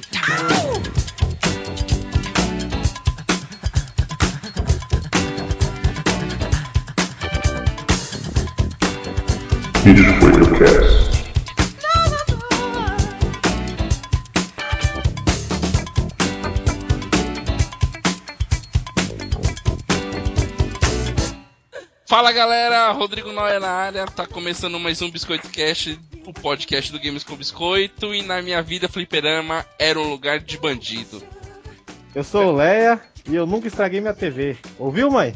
Cast. Fala galera, Rodrigo Noia na área, tá começando mais um Biscoito Cast, o podcast do Games com Biscoito, e na minha vida Fliperama era um lugar de bandido. Eu sou o Leia e eu nunca estraguei minha TV. Ouviu, mãe?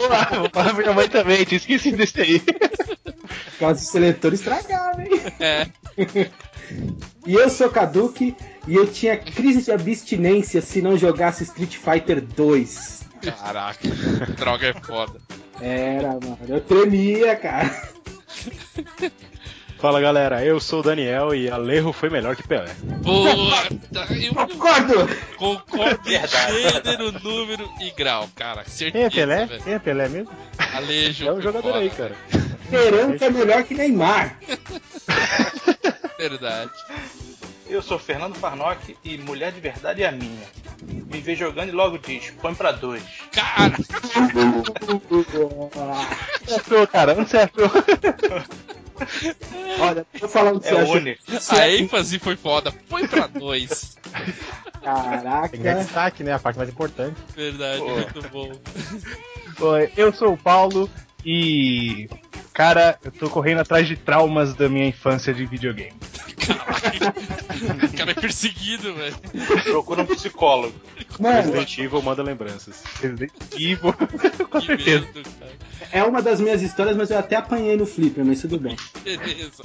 Olá, vou falar pra minha mãe também, tinha esquecido desse aí. Causa de seletor estragava, hein? É, E eu sou Kaduki e eu tinha crise de abstinência se não jogasse Street Fighter 2. caraca, droga é foda. Era, mano. Eu tremia, cara. Fala galera, eu sou o Daniel e Alejo foi melhor que Pelé. Puta, eu Concordo! concordo em gênero, número e grau, cara, certeza. Quem é Pelé? velho. Quem é Pelé mesmo? Alejo, É um foi jogador foda, aí, cara. Peranca é melhor que Neymar. Verdade. Eu sou Fernando Farnock e mulher de verdade é a minha. Me vê jogando e logo diz, põe pra dois. Cara, Acertou, cara, não acertou. Olha, tô falando que É único. a ênfase foi foda, foi pra dois. Tem que dar Caraca. destaque, né? A parte mais importante. Verdade, Pô. muito bom. Oi, eu sou o Paulo e. Cara, eu tô correndo atrás de traumas da minha infância de videogame. Caraca, o cara é perseguido, velho. Procura um psicólogo. Mano, Resident Evil manda lembranças. Resident Evil, com Que certeza. medo, é uma das minhas histórias, mas eu até apanhei no Flipper, mas tudo bem. Beleza.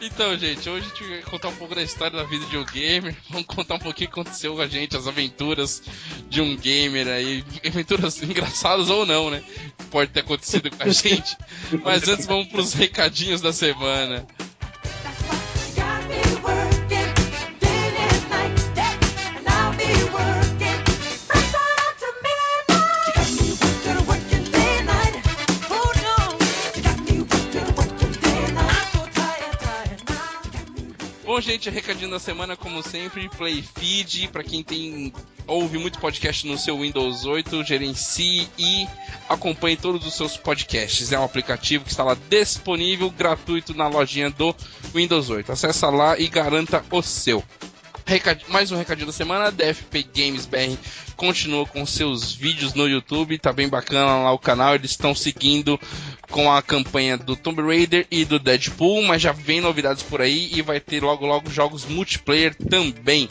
Então, gente, hoje a gente vai contar um pouco da história da vida de um gamer. Vamos contar um pouquinho o que aconteceu com a gente, as aventuras de um gamer aí. Aventuras engraçadas ou não, né? Pode ter acontecido com a gente. Mas antes vamos pros recadinhos da semana. Gente, recadinho da semana, como sempre, Play Feed, pra quem tem ouve muito podcast no seu Windows 8, gerencie e acompanhe todos os seus podcasts. É um aplicativo que está lá disponível, gratuito na lojinha do Windows 8. Acesse lá e garanta o seu. Recad- Mais um recadinho da semana, DFP Games BR continua com seus vídeos no YouTube, tá bem bacana lá o canal, eles estão seguindo com a campanha do Tomb Raider e do Deadpool, mas já vem novidades por aí e vai ter logo logo jogos multiplayer também.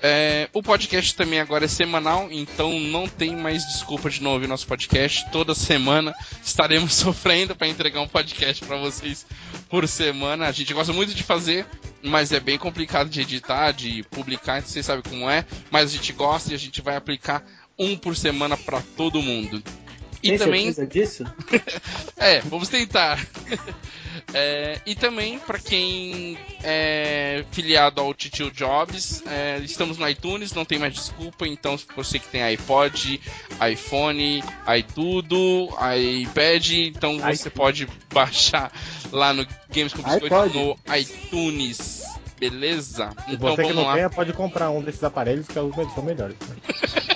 É, o podcast também agora é semanal, então não tem mais desculpa de não ouvir nosso podcast. Toda semana estaremos sofrendo para entregar um podcast para vocês por semana. A gente gosta muito de fazer, mas é bem complicado de editar, de publicar, vocês sabem como é. Mas a gente gosta e a gente vai aplicar um por semana para todo mundo. E Tem também disso? é, vamos tentar. É, e também, para quem é filiado ao Titio Jobs, é, estamos no iTunes, não tem mais desculpa. Então, se você que tem iPod, iPhone, iTudo, iPad, então você pode baixar lá no Games com Biscoito no iTunes. Beleza? E Então você que não lá. tenha, pode comprar um desses aparelhos que eles são melhores.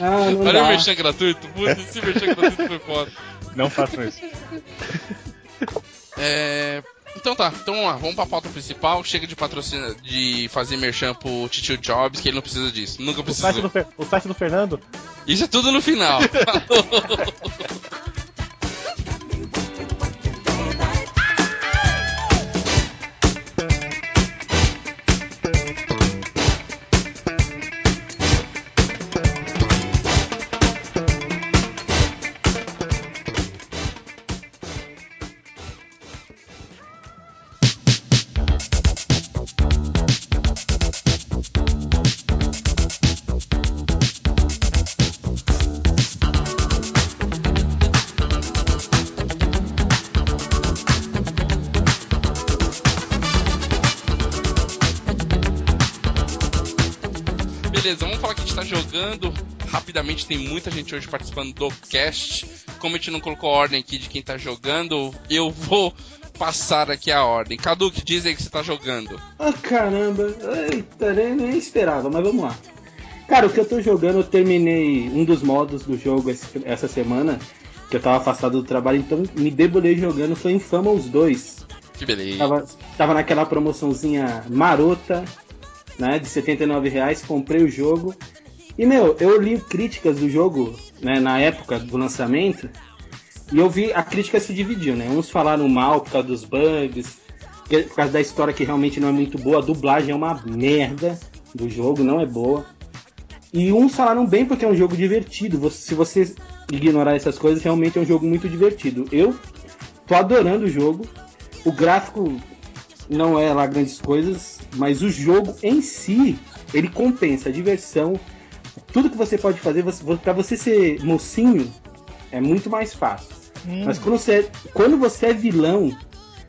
Ah, não Olha o merchan gratuito. Puta, esse merchan gratuito foi foda. Não façam isso. É, Então tá, então vamos lá, vamos pra pauta principal. Chega de patrocínio, de fazer merchan pro Titio Jobs, que ele não precisa disso. Nunca O site, precisou. do Fer- o site do Fernando, Isso é tudo no final. Tem muita gente hoje participando do cast. Como a gente não colocou a ordem aqui de quem tá jogando, eu vou passar aqui a ordem. Cadu, que diz aí que você tá jogando? Ah, caramba. Eita, nem, nem esperava, mas vamos lá. Cara, o que eu tô jogando, eu terminei um dos modos do jogo essa semana, que eu tava afastado do trabalho, então me debulhei jogando, foi Infamous 2. Que beleza. Tava, tava naquela promoçãozinha marota, né, de 79 reais, comprei o jogo. E, meu, eu li críticas do jogo, né, na época do lançamento, e eu vi, a crítica se dividiu, né? Uns falaram mal por causa dos bugs, por causa da história que realmente não é muito boa, a dublagem é uma merda do jogo, não é boa. E uns falaram bem porque é um jogo divertido. Se você ignorar essas coisas, realmente é um jogo muito divertido. Eu tô adorando o jogo. O gráfico não é lá grandes coisas, mas o jogo em si, ele compensa a diversão. Tudo que você pode fazer, você, para você ser mocinho, é muito mais fácil. Mas quando você, é- quando você é vilão,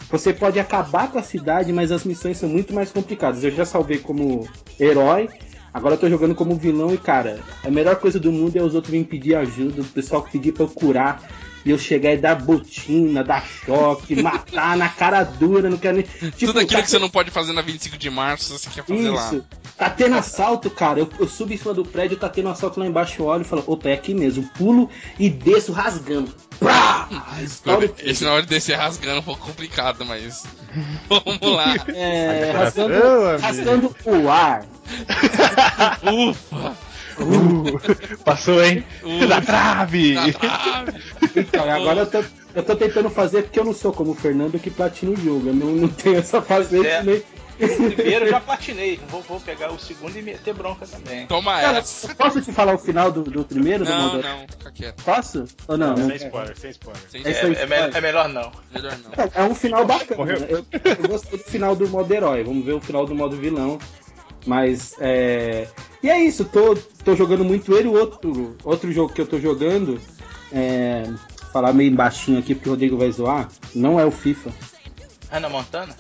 você pode acabar com a cidade, mas as missões são muito mais complicadas. Eu já salvei como herói, agora eu tô jogando como vilão e, cara, a melhor coisa do mundo é os outros virem pedir ajuda, o pessoal pedir pra eu curar. E eu chegar e dar botina, dar choque, matar na cara dura, não quero nem. Tipo, Tudo aquilo tá que você não pode fazer na 25 de março, você quer fazer lá. isso. Tá tendo assalto, cara. Eu, eu subo em cima do prédio, tá tendo assalto lá embaixo, eu olho e falo, opa, é aqui mesmo. Pulo e desço rasgando. Prá! Tudo. Esse na hora de descer rasgando é um pouco complicado, mas. Vamos lá. É, rasgando, rasgando o ar. Ufa! Uh, passou, hein? Uh. Na trave! Na trave. Então, agora eu tô, eu tô tentando fazer porque eu não sou como o Fernando que platina o jogo. Eu não, não tenho essa faceta É. nem. O primeiro eu já platinei. Vou, vou pegar o segundo e meter bronca também. Toma Cara, essa. posso te falar o final do, do primeiro? do Não, modo- não, fica quieto. Posso? Ou não? não Sem spoiler, sem spoiler. Sem É É, é me- é melhor não. melhor não. É um final bacana. Morreu. né? Eu, eu gostei do final do modo herói. Vamos ver o final do modo vilão. Mas é. E é isso, tô, tô jogando muito ele. O outro, outro jogo que eu tô jogando. É. Falar meio baixinho aqui porque o Rodrigo vai zoar. Não é o FIFA. Hannah Montana?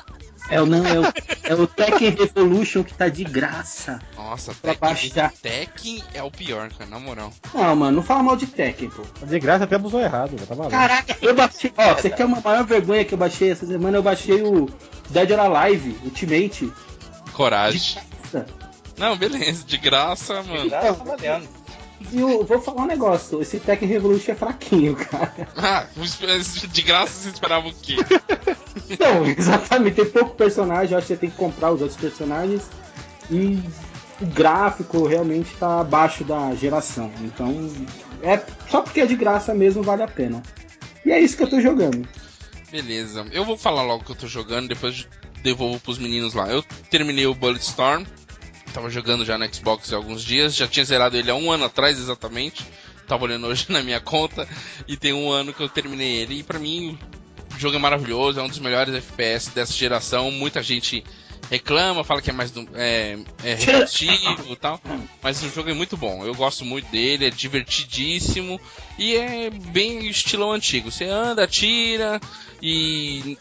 É o não, é o, é o Tekken Revolution que tá de graça. Nossa, Pra Tekken, baixar. Tekken é o pior, cara, na moral. Não, mano, não fala mal de Tekken, pô. De graça até abusou errado, já tá valendo. Caraca, eu baixei. Ó, você quer uma maior vergonha que eu baixei essa semana? Eu baixei o Dead or Alive Ultimate. Coragem. Nossa. Não, beleza, de graça, mano. Já tá valendo. E eu vou falar um negócio, esse Tekken Revolution é fraquinho, cara. Ah, de graça você esperava o quê? Não, exatamente, tem pouco personagem, eu acho que você tem que comprar os outros personagens. E o gráfico realmente tá abaixo da geração. Então, é só porque é de graça mesmo vale a pena. E é isso que eu tô jogando. Beleza, eu vou falar logo o que eu tô jogando, depois devolvo pros meninos lá. Eu terminei o Bulletstorm, tava jogando já no Xbox há alguns dias, já tinha zerado ele há um ano atrás exatamente. Tava olhando hoje na minha conta e tem um ano que eu terminei ele. E pra mim, o jogo é maravilhoso, é um dos melhores FPS dessa geração. Muita gente reclama, fala que é mais do- é, é repetitivo e tal, mas o jogo é muito bom. Eu gosto muito dele, é divertidíssimo e é bem estilo antigo. Você anda, atira e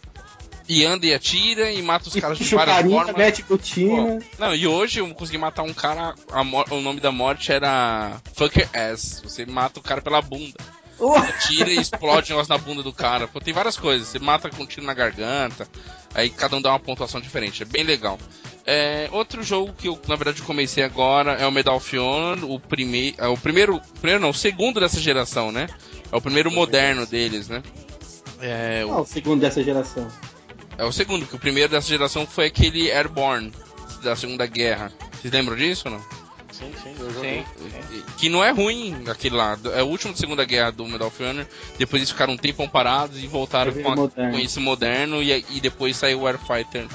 e anda e atira e mata os E caras de o várias carinha, formas. mete botina. Não, e hoje eu consegui matar um cara, o nome da morte era Fucker Ass. Você mata o cara pela bunda. Oh, Atira e explode um negócio na bunda do cara. Pô, tem várias coisas. Você mata com um tiro na garganta. Aí cada um dá uma pontuação diferente. É bem legal. É, outro jogo que eu, na verdade, comecei agora é o Medal of Honor. O, prime é o primeiro. Primeiro não, o segundo dessa geração, né? É o primeiro moderno deles, né? É, o Ah, o segundo dessa geração. É o segundo, que o primeiro dessa geração foi aquele Airborne da Segunda Guerra. Vocês lembram disso ou não? Sim, sim, eu joguei. Sim. Que não é ruim aquele lá. É o último da Segunda Guerra do Medal of Honor. Depois eles ficaram um tempão parados e voltaram com, a- com esse moderno. E, e depois saiu o Airfighter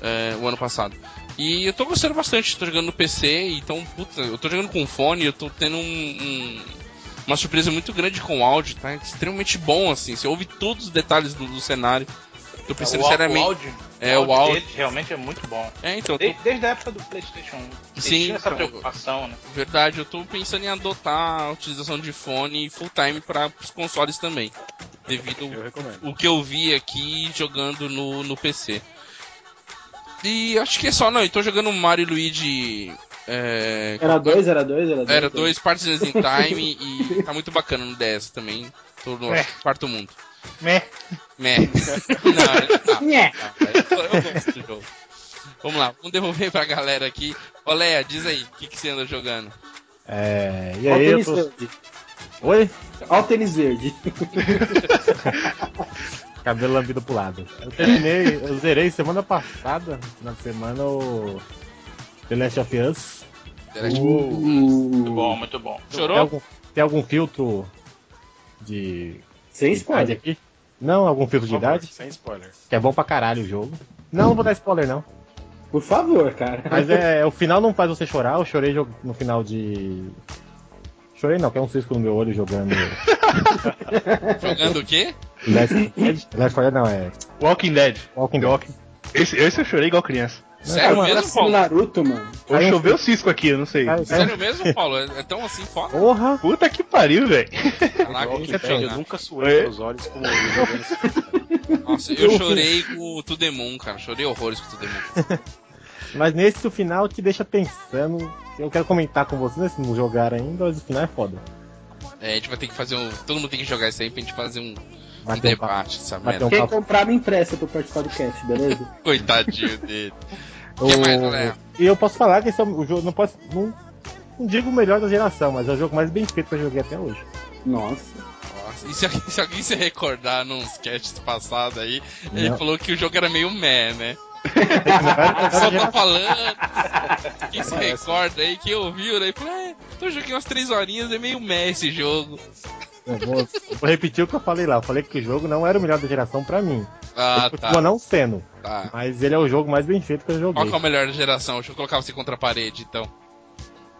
é, o ano passado. E eu tô gostando bastante. Tô jogando no PC. Então, puta, eu tô jogando com fone. Eu tô tendo um- um- uma surpresa muito grande com o áudio. Tá extremamente bom assim. Você ouve todos os detalhes do, do cenário. Tô pensando o, seriamente. o áudio, É, o áudio. deles realmente é muito bom. É, então, eu tô Desde, desde a época do PlayStation 1. Eles Sim, essa então, preocupação, né? Verdade, eu tô pensando em adotar a utilização de fone full time para os consoles também. Devido Eu o que eu vi aqui jogando no, no PC. E acho que é só, não, eu tô jogando Mario e Luigi. É, Era dois, era dois, era dois. era dois Partners in Time e tá muito bacana no DS também. Tô no É. quarto mundo. Meh. Meh. Não, não. Nhé. Eu, eu gosto do jogo. Vamos lá, vamos devolver pra galera aqui. Leia, diz aí, o que, que você anda jogando? É, e aí, eu tô... verde. Oi? Olha o tênis verde. Cabelo lambido pro lado. Eu terminei, eu zerei semana passada, na semana, o The Last of Us. Muito bom, muito bom. Tem Chorou? algum, tem algum filtro de Sem spoiler. aqui? Não, algum filtro de idade? Sem spoiler. Que é bom pra caralho o jogo. Não, não vou dar spoiler não. Por favor, cara. Mas é, o final não faz você chorar, eu chorei no final de. Chorei não, que é um cisco no meu olho jogando. Jogando o quê? Last Last of Us não, é. Walking Dead. Walking Dead. Walking- Esse, esse eu chorei igual criança. Sério Cara, mesmo, o Paulo? Naruto, mano. Ou choveu cisco aqui, eu não sei. Aí- Sério mesmo, Paulo? É é tão assim foda? Porra! Puta que pariu, velho. Eu nunca suei É. meus olhos como eu jogando esse Nossa, eu chorei com o Moon, cara. Chorei horrores com o Moon. Mas nesse o final te deixa pensando. Eu quero comentar com vocês, né, se não jogaram ainda, mas o final é foda. É, a gente vai ter que fazer um. Todo mundo tem que jogar isso aí pra gente fazer um, um um debate, Bater merda. um Quem comprar me empresta pra participar do cast, beleza? Coitadinho dele. O- que mais, Léo? E eu posso falar que esse é o jogo, não posso. Não, não digo o melhor da geração, mas é o jogo mais bem feito que eu joguei até hoje. Nossa. Nossa, e se, se alguém se recordar nos casts passados aí, ele Não. falou que o jogo era meio meh, né? Só tô falando. Quem se recorda aí, quem ouviu, né? Falou, é, eu joguei umas três horinhas, é meio meh esse jogo. Eu vou, eu vou repetir o que eu falei lá. Eu falei que o jogo não era o melhor da geração pra mim. Ah, ele tá. não sendo. tá. Mas ele é o jogo mais bem feito que eu joguei. Qual que é o melhor da geração? Deixa eu colocar você contra a parede, então.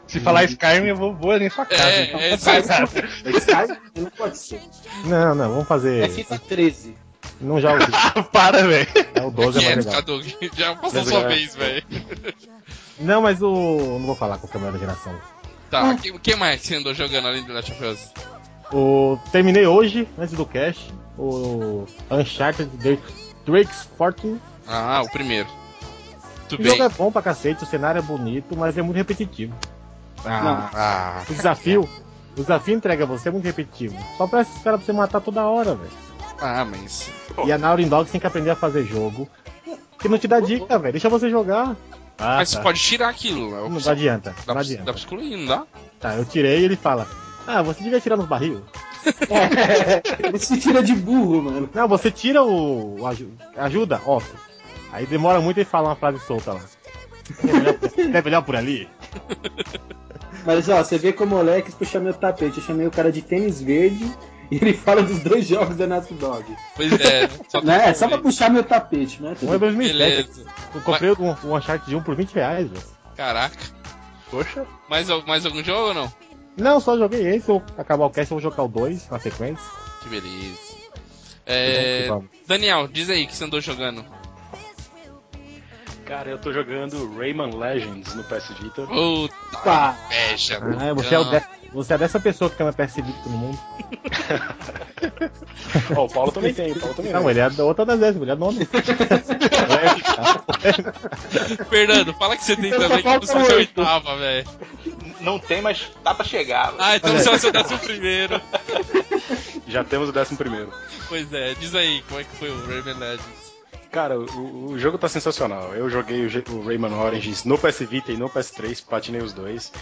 Se falar Skyrim, eu vou, ali em sua casa. É, então. é, Skype não pode ser. Não, não, vamos fazer. É FIFA 13. Não já ouvi. Para, velho. É o 12 é é, mais legal. Cadu? Já passou Mas sua é- vez, velho. Não, mas o. Não vou falar qual que é o melhor da geração. Tá, o que, que mais você andou jogando além do Last of Us? O... Terminei hoje, antes do cast, o Uncharted Drake- Drake's Fortune. Ah, o primeiro. Tudo O bem. jogo é bom pra cacete, o cenário é bonito, mas é muito repetitivo. Ah, ah. O desafio, o desafio entrega você é muito repetitivo. Só parece os caras pra você matar toda hora, velho. Ah, mas. E a Naughty Dog tem que aprender a fazer jogo. Que não te dá dica, velho. Deixa você jogar. Ah, mas tá. você pode tirar aquilo. É Não opção. adianta. Dá, Não pra, dá adianta. pra excluir, não dá? Tá, eu tirei e ele fala. Ah, você devia tirar nos barril. É, se tira de burro, mano. Não, você tira o. o aju- ajuda, ó. Aí demora muito e fala uma frase solta lá. É melhor, é melhor por ali? Mas ó, você vê como o moleque puxar meu tapete. Eu chamei o cara de tênis verde e ele fala dos dois jogos da Naughty Dog. Pois é. Só Né? É só pra puxar meu tapete, né? Um é 2007. Beleza. Eu comprei um, um Uncharted de 1 por 20 reais, velho. Caraca. Poxa. Mais, mais algum jogo ou não? Não, só joguei esse. Eu acabar o cast, eu vou jogar o 2 na sequência. Que beleza. É, Vamos. Daniel, diz aí que você andou jogando. Cara, eu tô jogando Rayman Legends no PS Vita. Puta Pá. inveja. Ah, você, é o de- você é dessa pessoa que tem uma PS Vita no mundo. Ó, o Paulo também tem, o Paulo também Não, tem. ele é da outra das vezes, ele é nome. Fernando, fala que você tem também, que você é oitava, velho. Não tem, mas dá pra chegar. Ah, então você vai ser o décimo primeiro. Já temos o décimo primeiro. Pois é, diz aí, como é que foi o Rayman Legends? Cara, o, o jogo tá sensacional. Eu joguei o, o Rayman Origins no PS Vita e no PS3, platinei os dois.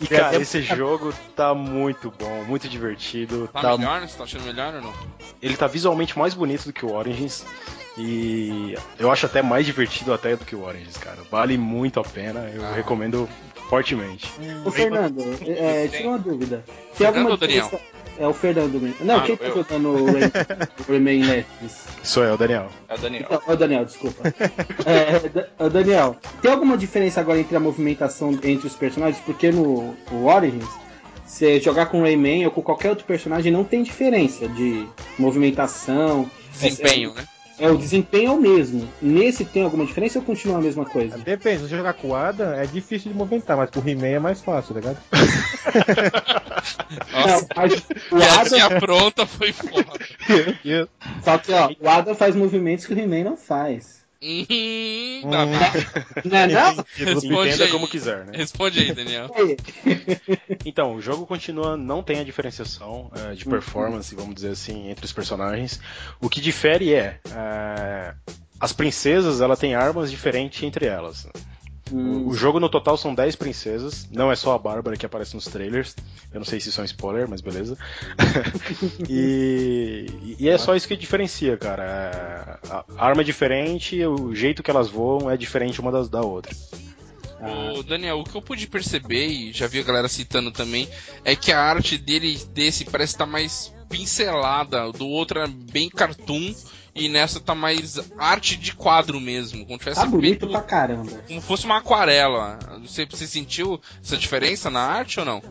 E cara, esse jogo tá muito bom, muito divertido. Tá, Tá, melhor? Você tá achando melhor ou não? ele tá visualmente mais bonito do que o Origins. E eu acho até mais divertido até do que o Origins, cara. Vale muito a pena, eu Ah. recomendo fortemente. Ô, Fernando, é, tira uma dúvida. Tem alguma Fernando ou Daniel? diferença- É o Fernando mesmo. Não, Ah, quem tá eu. jogando o Ray- o Rayman Legends? Sou eu, Daniel. É o Daniel. Então, ô Daniel, desculpa. É, Da- ô, Daniel, tem alguma diferença agora entre a movimentação entre os personagens? Porque no o Origins, você jogar com o Rayman ou com qualquer outro personagem não tem diferença de movimentação. Desempenho, né? É, o desempenho é o mesmo. Nesse tem alguma diferença ou continua a mesma coisa? Depende, se você jogar com o Adam, é difícil de movimentar, mas com o He-Man é mais fácil, tá ligado? Nossa, Não, mas o Adam, pronta foi foda. só que ó, o Adam faz movimentos que o He-Man não faz. Hum, tá. Não é não? Responde Entenda aí. como quiser, né? Responde aí, Daniel. Então, o jogo continua, não tem a diferenciação eh, de performance, vamos dizer assim, entre os personagens. O que difere é, eh, as princesas, ela tem armas diferentes entre elas. Hum, O jogo no total são 10 princesas, não é só a Bárbara que aparece nos trailers. Eu não sei se isso é um spoiler, mas beleza. e, e é só isso que diferencia, cara. É, A a arma é diferente, o jeito que elas voam é diferente uma das, da outra. Ô, Daniel, o que eu pude perceber, e já vi a galera citando também, é que a arte dele, desse, parece estar mais pincelada, do outro é bem cartoon, e nessa tá mais arte de quadro mesmo, como tivesse tá bonito feito- pra caramba. como fosse uma aquarela. Você, você sentiu essa diferença na arte ou não?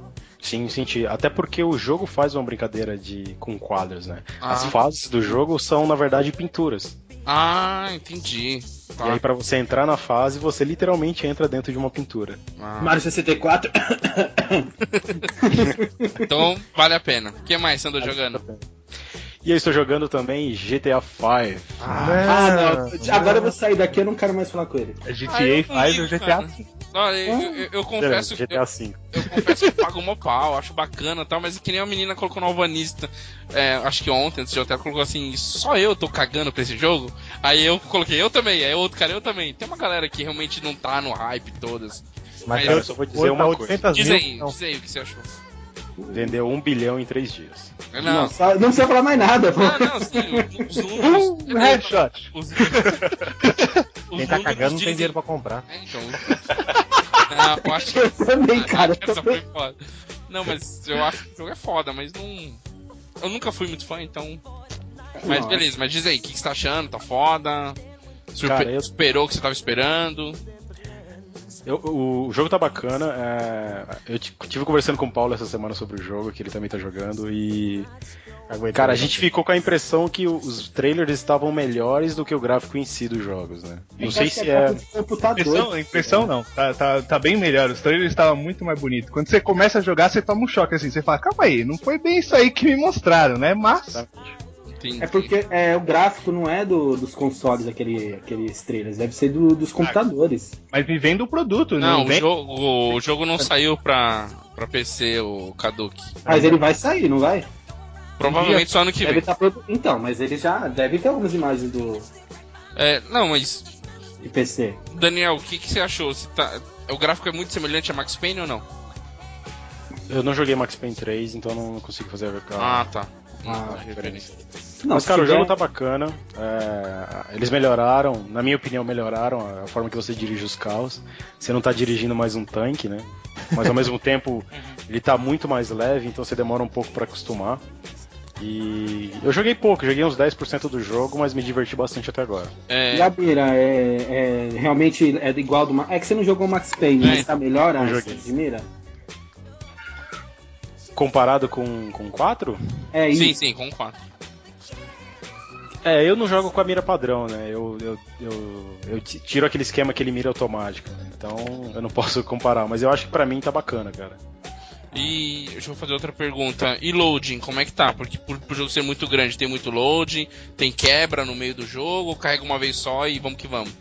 Sim, senti. Até porque o jogo faz uma brincadeira de com quadros, né? As Ah. fases do jogo são, na verdade, pinturas. Ah, entendi. Tá. E aí, pra você entrar na fase, você literalmente entra dentro de uma pintura. Ah, Mario 64. Então vale a pena. O que mais você andou jogando? E eu estou jogando também GTA V. Ah, não. Agora eu vou sair daqui, eu não quero mais falar com ele. É GTA Ah, eu não faz ligo, o GTA cara. Olha, eu, eu- eu confesso que GTA V. eu confesso que eu pago uma pau, acho bacana e tal, mas é que nem a menina colocou no Alvanista, é, acho que ontem, antes de hotel, colocou assim, só eu tô cagando pra esse jogo? Aí eu coloquei, eu também, aí outro cara, eu também. Tem uma galera que realmente não tá no hype todas. Mas Cara, eu eu só vou dizer foi uma coisa. 800 Diz mil, aí, não. diz aí o que você achou. Vendeu um bilhão em três dias. Não, Não, só- não precisa falar mais nada, pô. ah, não, sim, os números. Um headshot. Os, os Quem tá cagando não tem dinheiro pra comprar. É, então. Ah, eu acho que. Eu também, cara. Essa foi foda. Não, mas eu acho que o jogo é foda, mas não. Eu nunca fui muito fã, então. Mas Nossa. beleza, mas diz aí, o que, que você tá achando? Tá foda? Surpe- Cara, eu- Superou o que você tava esperando? Eu- o, o jogo tá bacana. é, eu tive conversando com o Paulo essa semana sobre o jogo, que ele também tá jogando, e. Aguentei Cara, a gente ficou com a impressão que os trailers estavam melhores do que o gráfico em si dos jogos, né? Não sei se é. Computador. Impressão, impressão não, tá, tá, tá bem melhor. Os trailers estavam muito mais bonitos. Quando você começa a jogar, você toma um choque assim. Você fala, calma aí, não foi bem isso aí que me mostraram, né? Mas. Entendi. É porque é, o gráfico não é do- dos consoles, aquele, aqueles trailers, deve ser do- dos computadores. Mas me vende o produto, Não, não, o vem. jogo, o jogo não saiu pra, pra PC, o Kaduki. Mas ele vai sair, não vai? Provavelmente só ano que Deve vem. tá produ- Então, mas ele já deve ter algumas imagens do É, não, mas. de PC. Daniel, o que, que você achou? Você tá- o gráfico é muito semelhante a Max Payne ou não? Eu não joguei Max Payne 3, então não consigo fazer a, Ah, tá. Ah, referência. Não, Mas, cara, o jogo tá bacana. é, eles melhoraram, na minha opinião, melhoraram a forma que você dirige os carros. Você não tá dirigindo mais um tanque, né? Mas ao mesmo tempo ele tá muito mais leve, então você demora um pouco pra acostumar. E eu joguei pouco, joguei uns 10% do jogo, mas me diverti bastante até agora. É, E a mira, é, é- realmente é igual do É que você não jogou o Max Payne, É, mas tá melhor a de mira? Comparado com, com 4? É isso. sim, sim, com 4. É, eu não jogo com a mira padrão, né? Eu, eu, eu, eu ti- tiro aquele esquema que ele mira automático. né? Então eu não posso comparar, mas eu acho que pra mim tá bacana, cara. E deixa eu fazer outra pergunta. E loading, como é que tá? Porque por, por jogo ser muito grande, tem muito loading, tem quebra no meio do jogo, carrega uma vez só e vamos que vamos.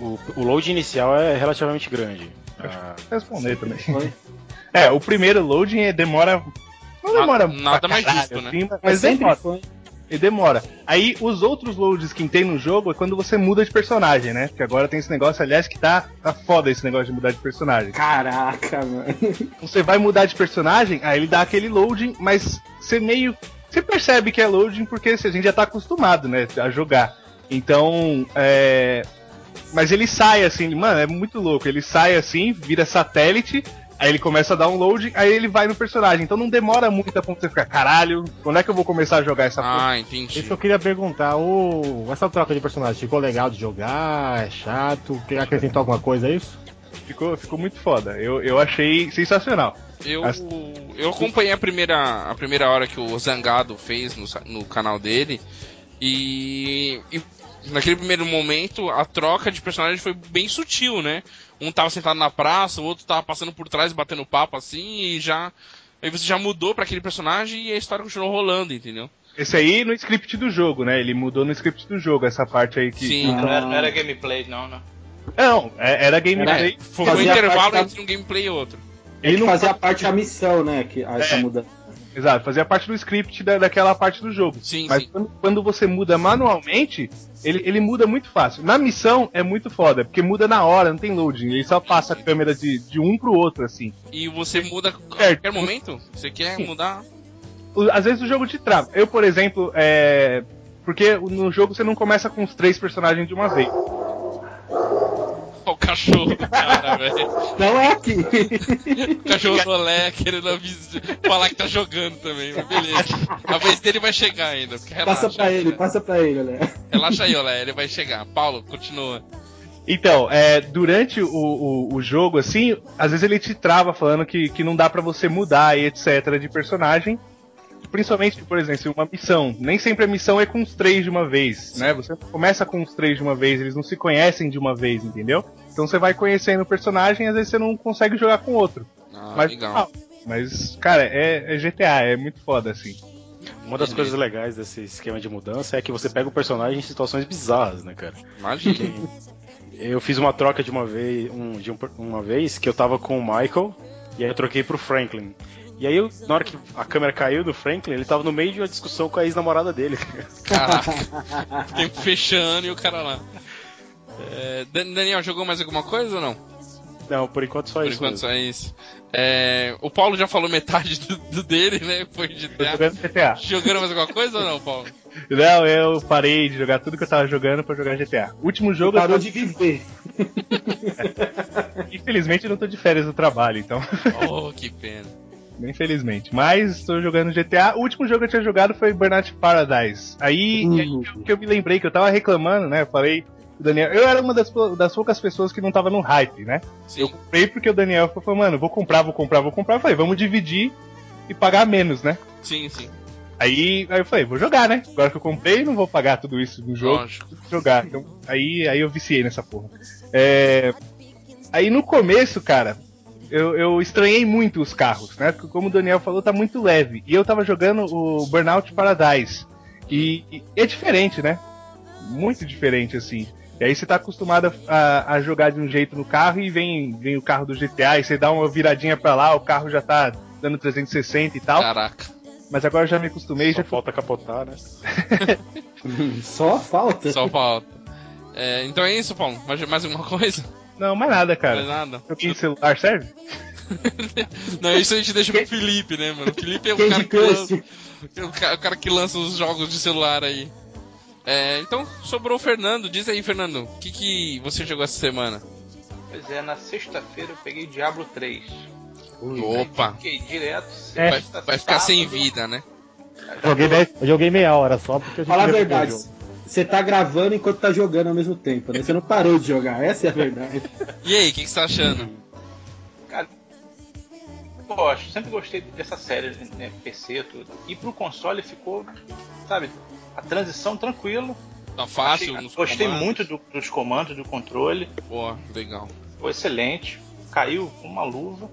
O, o load inicial é relativamente grande. Ah, Responder também. Foi. É, o primeiro loading é- demora. Não demora Nada- nada mais caralho, justo, né? assim, Mas mas demora. foi. Ele demora. Aí os outros loads que tem no jogo é quando você muda de personagem, né? Porque agora tem esse negócio, aliás, que tá, tá foda esse negócio de mudar de personagem. Caraca, mano. Você vai mudar de personagem, aí ele dá aquele loading, mas você meio. Você percebe que é loading porque a gente já tá acostumado, né? A jogar. Então, é. Mas ele sai assim, mano, é muito louco. Ele sai assim, vira satélite, aí ele começa a loading, aí ele vai no personagem. Então não demora muito a ponto de você ficar, caralho, quando é que eu vou começar a jogar essa porra? Ah, entendi. Isso eu queria perguntar, o... essa troca de personagem ficou legal de jogar? É chato? Quer acrescentar alguma coisa a isso? Ficou, ficou muito foda. Eu, eu achei sensacional. Eu, As- eu acompanhei a primeira, a primeira hora que o Zangado fez no, no canal dele e, e naquele primeiro momento a troca de personagem foi bem sutil, né? Um tava sentado na praça, o outro tava passando por trás batendo papo assim e já aí você já mudou pra aquele personagem e a história continuou rolando, entendeu? Esse aí no script do jogo, né? Ele mudou no script do jogo, essa parte aí que. Sim. Não, era, não era gameplay, não, né? Não, é- era gameplay. Foi um intervalo da- entre um gameplay e outro. Ele não fazia fa- parte da missão, né? Que, essa É. mudança. Exato, fazia parte do script da, daquela parte do jogo. Sim, Mas sim. quando, quando você muda manualmente, ele, ele muda muito fácil. Na missão é muito foda, porque muda na hora, não tem loading. Ele só passa a câmera de, de um pro outro, assim. E você muda a Certo. qualquer momento? Você quer mudar? O- Às vezes o jogo te trava. Eu, por exemplo, é. Porque no jogo você não começa com os três personagens de uma vez. O cachorro, cara, velho. Não é aqui. O cachorro do Olé querendo falar que tá jogando também, mas beleza. A vez dele vai chegar ainda. Relaxa, passa pra ele, né? passa pra ele, né? Relaxa aí, Olé, ele vai chegar. Paulo, continua. Então, é, durante o, o, o jogo, assim, às vezes ele te trava falando que, que não dá pra você mudar e etc. de personagem. Principalmente, por exemplo, uma missão. Nem sempre a missão é com os três de uma vez, né? Você começa com os três de uma vez, eles não se conhecem de uma vez, entendeu? Então você vai conhecendo o personagem e às vezes você não consegue jogar com outro. Ah, Mas, legal. ah, mas cara, é, é GTA, é muito foda, assim. Uma das coisas legais desse esquema de mudança é que você pega o personagem em situações bizarras, né, cara? Imagina. Eu fiz uma troca de uma vez, um- de um- uma vez que eu tava com o Michael e aí eu troquei pro Franklin. E aí, eu- na hora que a câmera caiu do Franklin, ele tava no meio de uma discussão com a ex-namorada dele. Caraca. Tempo fechando e o cara lá. É, Dan- Daniel, jogou mais alguma coisa ou não? Não, por enquanto só Por isso. enquanto mesmo. só isso. É, o Paulo já falou metade do, do dele, né? Foi de GTA. Jogando mais alguma coisa ou não, Paulo? Não, eu parei de jogar tudo que eu tava jogando pra jogar GTA. Último jogo, Parou tô- de viver. infelizmente eu não tô de férias do trabalho, então. Oh, que pena. Infelizmente. Mas estou jogando GTA. O último jogo que eu tinha jogado foi Burnout Paradise. Aí Uhum. que eu me lembrei que eu tava reclamando, né? Eu falei o Daniel. Eu era uma das, das poucas pessoas que não tava no hype, né? Sim. Eu comprei porque o Daniel falou, mano, vou comprar, vou comprar, vou comprar. Eu falei, vamos dividir e pagar menos, né? Sim, sim. Aí, aí eu falei, vou jogar, né? Agora que eu comprei, não vou pagar tudo isso no jogo. Lógico. Vou jogar. Então, aí, aí eu viciei nessa porra. É, Aí no começo, cara, eu, eu estranhei muito os carros, né? Porque como o Daniel falou, tá muito leve. E eu tava jogando o Burnout Paradise. E, e é diferente, né? Muito diferente, assim. E aí você tá acostumado a, a jogar de um jeito no carro e vem, vem o carro do GTA e você dá uma viradinha pra lá, o carro já tá dando 360 e tal. Caraca. Mas agora eu já me acostumei, Só já falta capotar, né? Só falta. Só falta. É, então é isso, Paulo. Mais, mais alguma coisa? Não, mais nada, Mais cara. nada. Joguinho de celular serve? Não, isso a gente deixa pro Felipe, né, mano? O Felipe é o cara que lança, Crush. o ca- o cara que lança os jogos de celular aí. É, então, sobrou o Fernando. Diz aí, Fernando, o que, que você jogou essa semana? Pois é, na sexta-feira eu peguei Diablo 3. Opa! Fiquei direto. É. Vai, vai ficar sem vida, né? Eu joguei, eu joguei meia hora só porque a gente Fala a verdade. Você tá gravando enquanto tá jogando ao mesmo tempo, né? Você não parou de jogar, essa é a verdade. E aí, o que, que você tá achando? Gosto, sempre gostei dessa série, né, PC, tudo. E pro console ficou, sabe, a transição tranquilo. Tá fácil Achei- nos gostei comandos? muito do- dos comandos, do controle. Pô, legal. Foi excelente. Caiu com uma luva,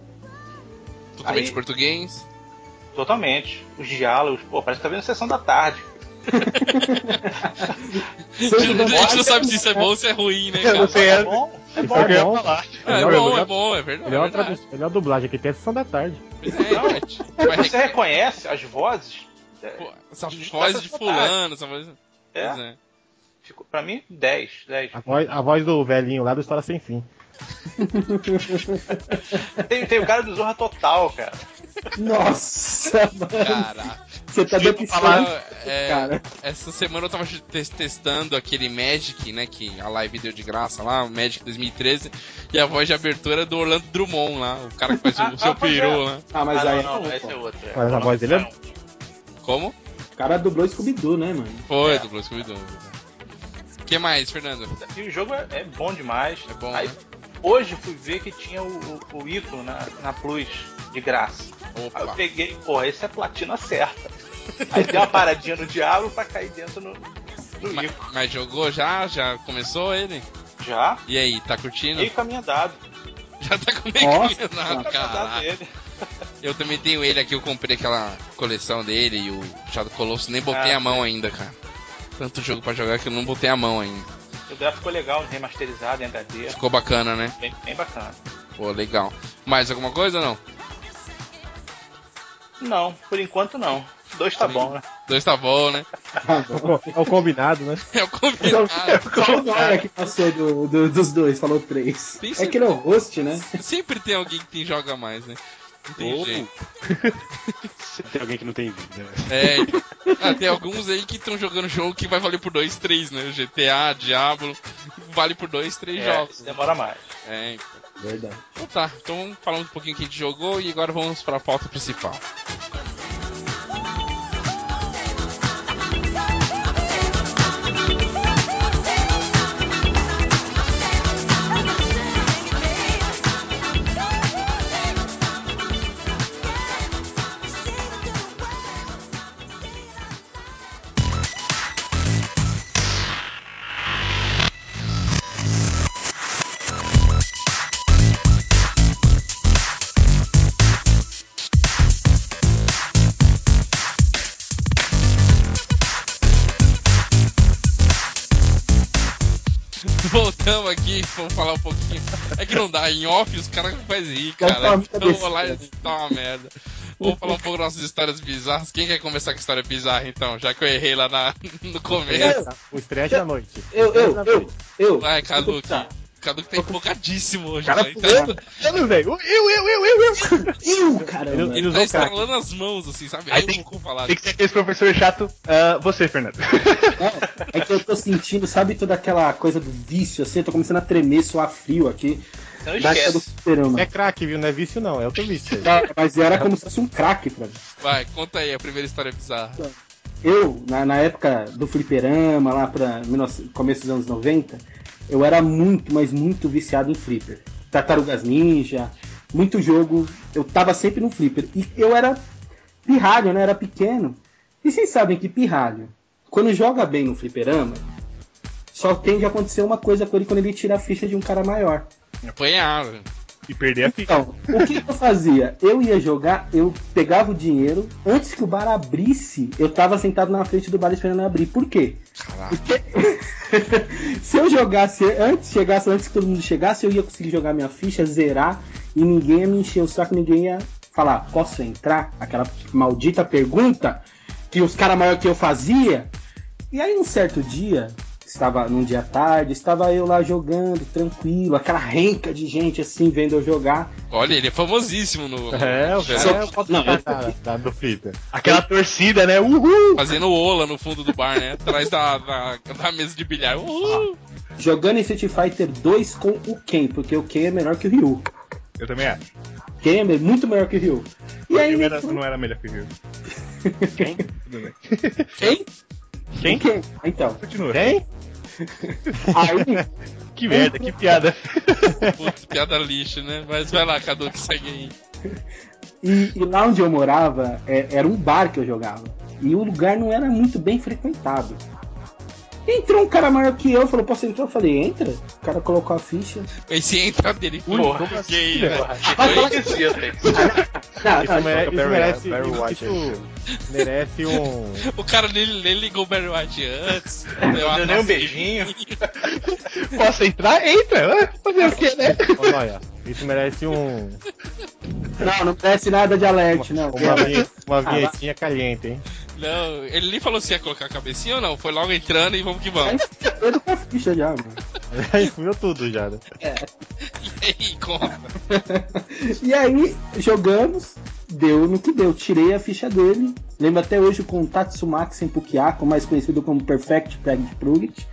Totalmente Aí- português. totalmente. Os diálogos, pô, parece que tá vendo sessão da tarde. A gente, não sabe se isso é bom ou se é ruim, né, Eu cara? sei, É é, bom, é bom. é que ia bom. É, bom, melhor- é bom, é verdade. Melhor, é verdade. melhor dublagem aqui tem a sessão da tarde. Pois é, vai- Você reconhece as vozes? É, Pô, essa Justo voz essa de fulano, essa voz. É. Pois é. ficou, pra mim, 10, 10. A voz, a voz do velhinho lá do História Sem Fim. Tem, tem o cara do Zorra Total, cara. Nossa, mano. Caraca. Você tá dando Falar, é, cara. essa semana eu tava te- testando aquele Magic, né? Que a live deu de graça lá, o Magic 2013, e a voz de abertura é do Orlando Drummond lá, o cara que faz o seu é. peru lá. Ah, mas ah, aí não, não, é esse é outro. é. Mas a voz dele é- Como? o cara dublou Scooby-Doo, né, mano? Foi, É. Blues Scooby-Doo. O que mais, Fernando? E o jogo é, é bom demais. É bom, Aí, né? Hoje fui ver que tinha o, o, o Ico na, na Plus, de graça. Aí eu Opa. peguei, pô, esse é a platina certa. Aí dei uma paradinha no Diablo pra cair dentro no, no Ma- Ico. Mas jogou já? Já começou ele? Já, E aí, tá curtindo? meio caminho andado. Já tá com meio Nossa, caminho dele. Eu também tenho ele aqui, eu comprei aquela coleção dele e o Shadow Colossus, nem botei Ah, a mão ainda, cara. Tanto jogo pra jogar que eu não botei a mão ainda. O gráfico ficou legal, remasterizado em HD. Ficou bacana, né? Bem, bem bacana. Pô, legal. Mais alguma coisa ou não? Não, por enquanto não. Dois tá bom, né? Dois tá bom, né? É o combinado, né? É o combinado. Qual o hora que passou do, do- dos dois? Falou três. Tem É que ele é o host, né? Sempre tem alguém que tem joga mais, né? Não tem Oh. jeito. Tem alguém que não tem vida. É, ah, tem alguns aí que estão jogando jogo que vai valer por dois, três, né? GTA, Diablo, vale por dois, três É, jogos. demora mais. É, então. Verdade. Então tá, então falamos um pouquinho que a gente jogou e agora vamos pra pauta principal. vamos falar um pouquinho. É que não dá, em off os caras fazem rir, cara. muita Então vou lá e tá uma merda. Vamos falar um pouco das nossas histórias bizarras. Quem quer começar com história bizarra então? Já que eu errei lá na- no começo. O estreia da noite. Eu, eu, eu, eu. Vai, Tá. Cadu que tá empolgadíssimo hoje. Cara, né? Ele tá, eu, velho. Eu, eu, eu, eu, eu. Eu, caramba. Ele- ele tá estralando as mãos, assim, sabe? Aí Aí tem- eu vou falar. Tem que ser aquele professor chato. Ah, você, Fernando. É, é que eu tô sentindo, sabe toda aquela coisa do vício, assim, eu tô começando a tremer, suar frio aqui. Então do esquece. É craque, viu? Não é vício, não. É o teu vício aí. Tá, Mas era como se fosse um craque pra mim. Vai, conta aí a primeira história bizarra. Eu, na, na época do fliperama, lá pra 19 começo dos anos 90, eu era muito, mas muito viciado em flipper. Tartarugas Ninja, muito jogo, eu tava sempre no flipper. E eu era pirralho, né? Era pequeno. E vocês sabem que pirralho, quando joga bem no fliperama, só tende a acontecer uma coisa com ele quando ele tira a ficha de um cara maior. Apanhar. E perder a ficha. Então, o que eu fazia? Eu ia jogar, eu pegava o dinheiro, antes que o bar abrisse, eu tava sentado na frente do bar esperando abrir. Por quê? Caraca. Porque se eu jogasse antes, chegasse antes que todo mundo chegasse, eu ia conseguir jogar minha ficha, zerar, e ninguém ia me encher o saco, ninguém ia falar, posso entrar? Aquela maldita pergunta que os caras maiores que eu fazia. E aí um certo dia, estava num dia tarde, estava eu lá jogando, tranquilo, aquela renca de gente assim, vendo eu jogar. Olha, ele é famosíssimo no. É, o no- cara é o foto Não, eu- da, da- do Flipper. Aquela torcida, né? Uhul! Fazendo ola no fundo do bar, né? Atrás da, da, da mesa de bilhar. Uhul. Jogando Street Fighter 2 com o Ken, porque o Ken é melhor que o Ryu. Eu também acho. Ken é muito melhor que o Ryu. E aí, Eu era- não era melhor que o Rio. Quem? Tudo bem. Quem? Quem? Ken. Então, Continua. Tem? Aí Que merda, que piada. Putz, piada lixo, né? Mas vai lá, Cadu, que segue aí. E, e lá onde eu morava, é- era um bar que eu jogava. E o lugar não era muito bem frequentado. Entrou um cara maior que eu, falou, posso entrar? Eu falei, entra. O cara colocou a ficha. Esse entra dele. Porra, Porra, que né? Hein? Não, Isso, não, mere- Barry- isso merece, Barry isso- White isso merece um. O cara dele, ele ligou o Barry White antes. Deu uma nem um beijinho. Posso entrar? Entra! Ah, Fazer o quê, né? Ô, Noia, isso merece um. não, não merece nada de alerte, não. Uma, uma vinhetinha caliente, hein? Não, ele nem falou se ia colocar a cabecinha ou não. Foi logo entrando e vamos que vamos. Eu tô com a ficha já, mano. Aí viu tudo já, né? E aí. E aí, jogamos, deu no que deu. Tirei a ficha dele. Lembro até hoje com o Tatsumaki Senpukiako, mais conhecido como Perfect Pragd Prugit.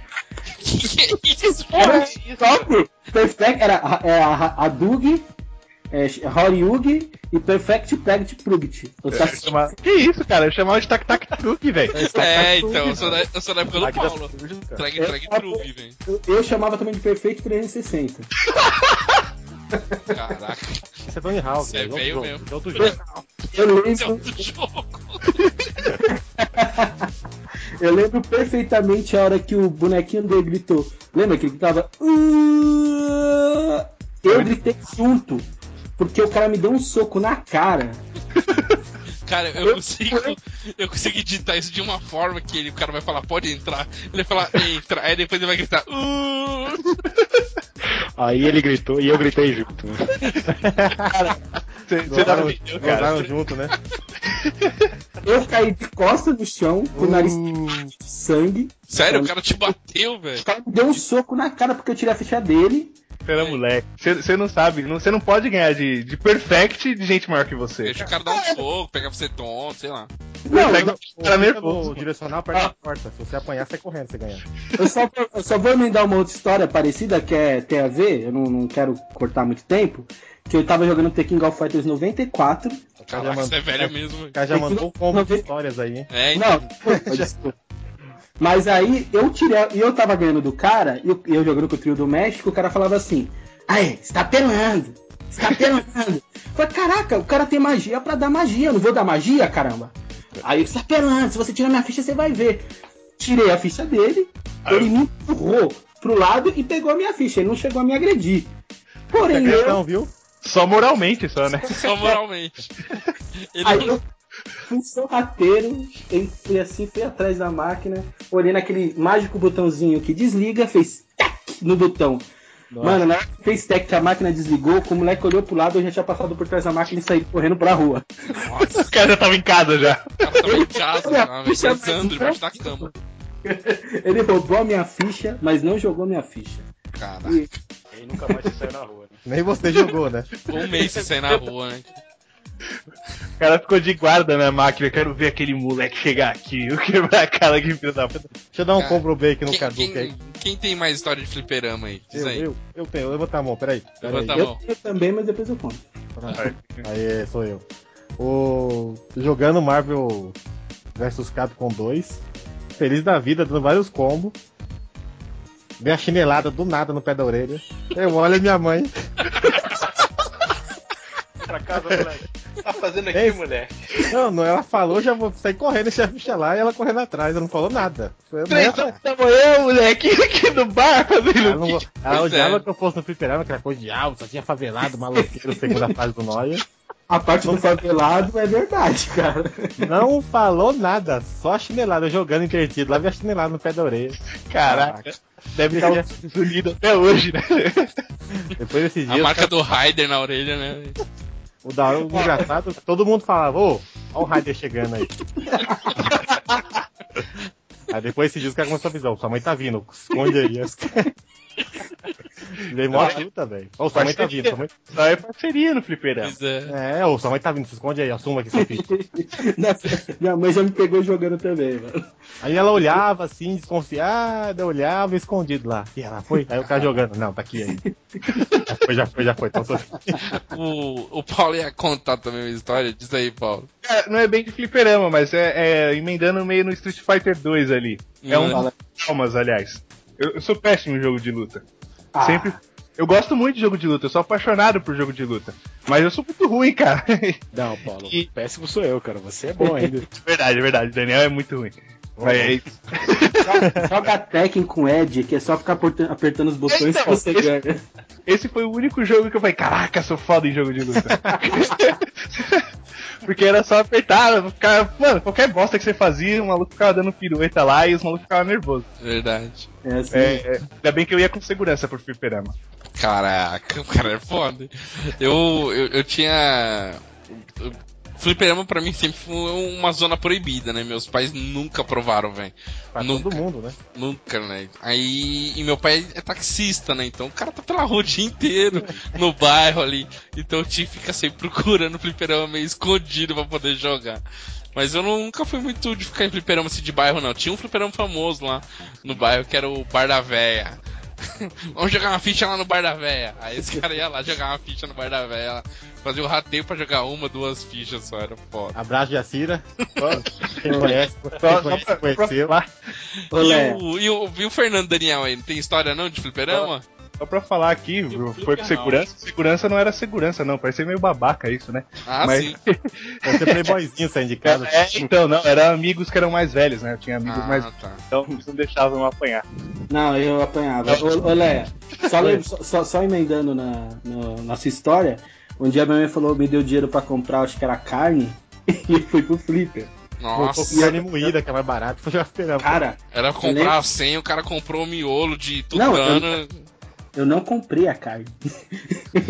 Que é isso? Era top! Perfect, era a, é a, a Dug, é, Horyugi e Perfect Pragd Prugit. Tatsumaki chamava- Que isso, cara? Eu chamava de Tac Tac Truque, velho. É, então, eu sou da, eu sou da época do Paulo. Eu- trague truque, velho. eu, eu chamava também de Perfeito 360. Caraca, Isso é Tony Hawk. Isso é é veio mesmo. é outro jogo. Eu esse é lembro, outro jogo. eu lembro perfeitamente a hora que o bonequinho dele gritou. Lembra que ele gritava? "Uh", Eu gritei junto. Porque o cara me deu um soco na cara. Cara, eu consigo, eu consigo editar isso de uma forma que ele, o cara vai falar, pode entrar. Ele vai falar, entra. Aí depois ele vai gritar, uh! Aí ele gritou e eu gritei junto. né? Você dá Gozaram, vídeo, cara. gozaram junto, né? Eu caí de costas no chão, com o nariz Uh, de sangue. Sério, o cara te bateu, velho. O cara me deu um soco na cara porque eu tirei a ficha dele. Você era moleque. Você- Você não sabe, não- você não pode ganhar de, de perfect de gente maior que você. Deixa o cara dar um soco, pegar você tonto, sei lá. Não, Perfect o era fica nervoso. direcional perto da porta. Se você apanhar, sai correndo, você ganha. Eu só, eu só vou emendar uma outra história parecida que é, tem a ver, eu não, não quero cortar muito tempo. Que eu tava jogando The King of Fighters 94. O cara já Caraca, você é mandou, velho mesmo, velho. o cara já mandou um combo de histórias aí, hein? É, então. Não, desculpa. Mas aí eu tirei. E eu tava ganhando do cara, e eu, eu jogando com o trio do México, o cara falava assim: Aí, você tá pelando! Você tá pelando! Eu Falei, caraca, o cara tem magia pra dar magia, eu não vou dar magia, caramba! Aí você tá pelando, se você tirar minha ficha, você vai ver. Tirei a ficha dele, ele me empurrou pro lado e pegou a minha ficha, ele não chegou a me agredir. Porém, eu, Não, viu? Só moralmente, só, né? Só moralmente. Ele Aí não- eu fui sorrateiro, fui assim, fui atrás da máquina, olhei naquele mágico botãozinho que desliga, fez tac no botão. Mano, na hora que fez tac que a máquina desligou, o moleque olhou pro lado, eu já tinha passado por trás da máquina e saí correndo pra rua. Nossa, O cara já tava em casa já. o cara tava em casa, pensando debaixo da cama. Ele roubou a minha ficha, mas não jogou minha ficha. Caraca, E E nunca mais saiu na rua. Né? Nem você jogou, né? um mês sem sair na rua, né? O cara ficou de guarda na máquina. Quero ver aquele moleque chegar aqui. Eu quebrar a cara aqui, filho da puta. Deixa eu dar um Cara, combo break no Quem, Caduca aí. quem, quem tem mais história de fliperama aí? Diz Eu, aí. eu, eu tenho, eu levantar a mão, peraí. peraí. Levanta a eu mão. tenho também, mas depois eu conto. Aí, sou eu. O... Jogando Marvel vs Capcom 2. Feliz da vida, dando vários combos. Dei a chinelada do nada no pé da orelha. Eu olho minha mãe. Pra casa, moleque. Tá fazendo aqui, É. moleque? Não, não, ela falou, já vou sair correndo, deixar a ficha lá e ela correndo atrás. Ela não falou nada. Foi a Três horas da manhã, moleque, aqui no bar Ela, fazendo não, ela odiava é. que eu fosse no fliperama, aquela coisa de alto, só tinha favelado, maloqueiro, segunda fase do Noia. A parte do favelado é verdade, cara. Não falou nada, só a chinelada, jogando entretido. Lá vi a chinelada no pé da orelha. Caraca. Deve estar unido até hoje, né? Depois desses A dias, marca do Raider na orelha, né? O, da, o engraçado, todo mundo falava, ô, ó o Raider chegando aí. aí depois dias o cara começou a avisar, sua mãe tá vindo, esconde aí. Dei mó luta, velho. Ô, sua mãe tá vindo, sua mãe... Só é parceria no fliperama. Pois é. É, ô, sua mãe tá vindo, se esconde aí, assuma aqui sua ficha. Minha mãe já me pegou jogando também, mano. Aí ela olhava assim, desconfiada, olhava escondido lá. E ela foi, aí o cara jogando, não, tá aqui aí. Já foi, já foi, já foi. Então, O, o Paulo ia contar também uma história. Diz aí, Paulo. Cara, não é bem de fliperama, mas é, é emendando meio no Street Fighter 2 ali. É um Hum. dos traumas, aliás. Eu, eu sou péssimo em jogo de luta. Ah. Sempre. Eu gosto muito de jogo de luta, eu sou apaixonado por jogo de luta. Mas eu sou muito ruim, cara. Não, Paulo. E- Péssimo sou eu, cara. Você é bom ainda. verdade, verdade. Daniel é muito ruim. Mas é isso. Joga- Joga Tekken com Ed, que é só ficar apertando, os botões Então, que você esse- ganha. Esse foi o único jogo que eu falei, caraca, sou foda em jogo de luta. Porque era só apertar, ficava, mano, qualquer bosta que você fazia, o maluco ficava dando pirueta lá e os malucos ficavam nervosos. Verdade. É assim. É, é, ainda bem que eu ia com segurança pro fliperama. Caraca, o cara é foda. Eu, eu, eu tinha. eu- Fliperama pra mim sempre foi uma zona proibida, né? Meus pais nunca provaram, velho. Nunca. todo mundo, né? Nunca, né? Aí. E meu pai é taxista, né? Então o cara tá pela rua o dia inteiro no bairro ali. Então eu tinha que ficar sempre procurando fliperama meio escondido pra poder jogar. Mas eu nunca fui muito de ficar em fliperama assim de bairro, não. Tinha um fliperama famoso lá no bairro que era o Bar da Véia. Vamos jogar uma ficha lá no Bar da Véia. Aí esse cara ia lá jogar uma ficha no Bar da Véia. Fazer o rateio pra jogar uma, duas fichas só, era foda. Abraço de Acira. Quem conhece, Só, quem conhece, conheceu. E o, e, o, e o Fernando Daniel aí, não tem história não de fliperama? Só pra falar aqui, o foi com segurança. Segurança não era segurança, não. Parecia meio babaca isso, né? Ah, Mas- sim. Ser playboyzinho saindo de casa. É, então, não, eram amigos que eram mais velhos, né? Eu tinha amigos Ah, mais tá. então eles não deixavam eu apanhar. Não, eu apanhava. Ô, ô Léa, só, só, só- emendando na, na nossa história, um dia minha mãe falou, me deu dinheiro pra comprar, acho que era carne, e eu fui pro Flipper. Nossa, com carne moída, que é mais barato. Fliperama. Cara, era comprar a senha, o cara comprou o miolo de Não, tucano. Eu não comprei a carne.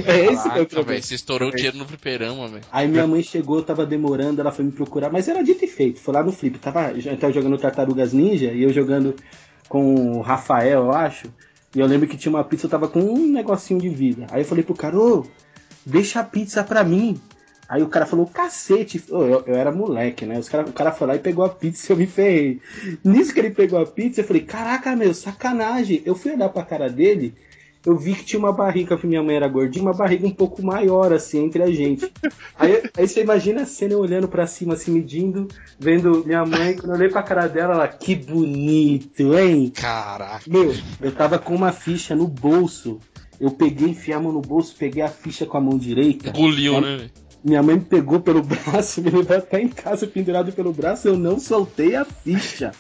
é esse que é problema. você estourou o dinheiro no fliperama, velho. Aí minha mãe chegou, tava demorando, ela foi me procurar, mas era dito e feito. Foi lá no Flip. Tava, já tava jogando Tartarugas Ninja e eu jogando com o Rafael, eu acho. E eu lembro que tinha uma pizza, eu tava com um negocinho de vida. Aí eu falei pro cara, ô, deixa a pizza pra mim. Aí o cara falou, cacete. Eu, eu era moleque, né? Os cara, o cara foi lá e pegou a pizza e eu me ferrei. Nisso que ele pegou a pizza, eu falei, caraca, meu, sacanagem. Eu fui olhar pra cara dele, eu vi que tinha uma barriga, que minha mãe era gordinha, uma barriga um pouco maior, assim, entre a gente. Aí, aí você imagina a cena eu olhando pra cima, assim, medindo, vendo minha mãe, quando eu olhei pra cara dela, ela, que bonito, hein? Caraca. Meu, eu tava com uma ficha no bolso. Eu peguei, enfiei a mão no bolso, peguei a ficha com a mão direita. Engoliu, né? Minha mãe me pegou pelo braço, me levou até em casa pendurado pelo braço, eu não soltei a ficha.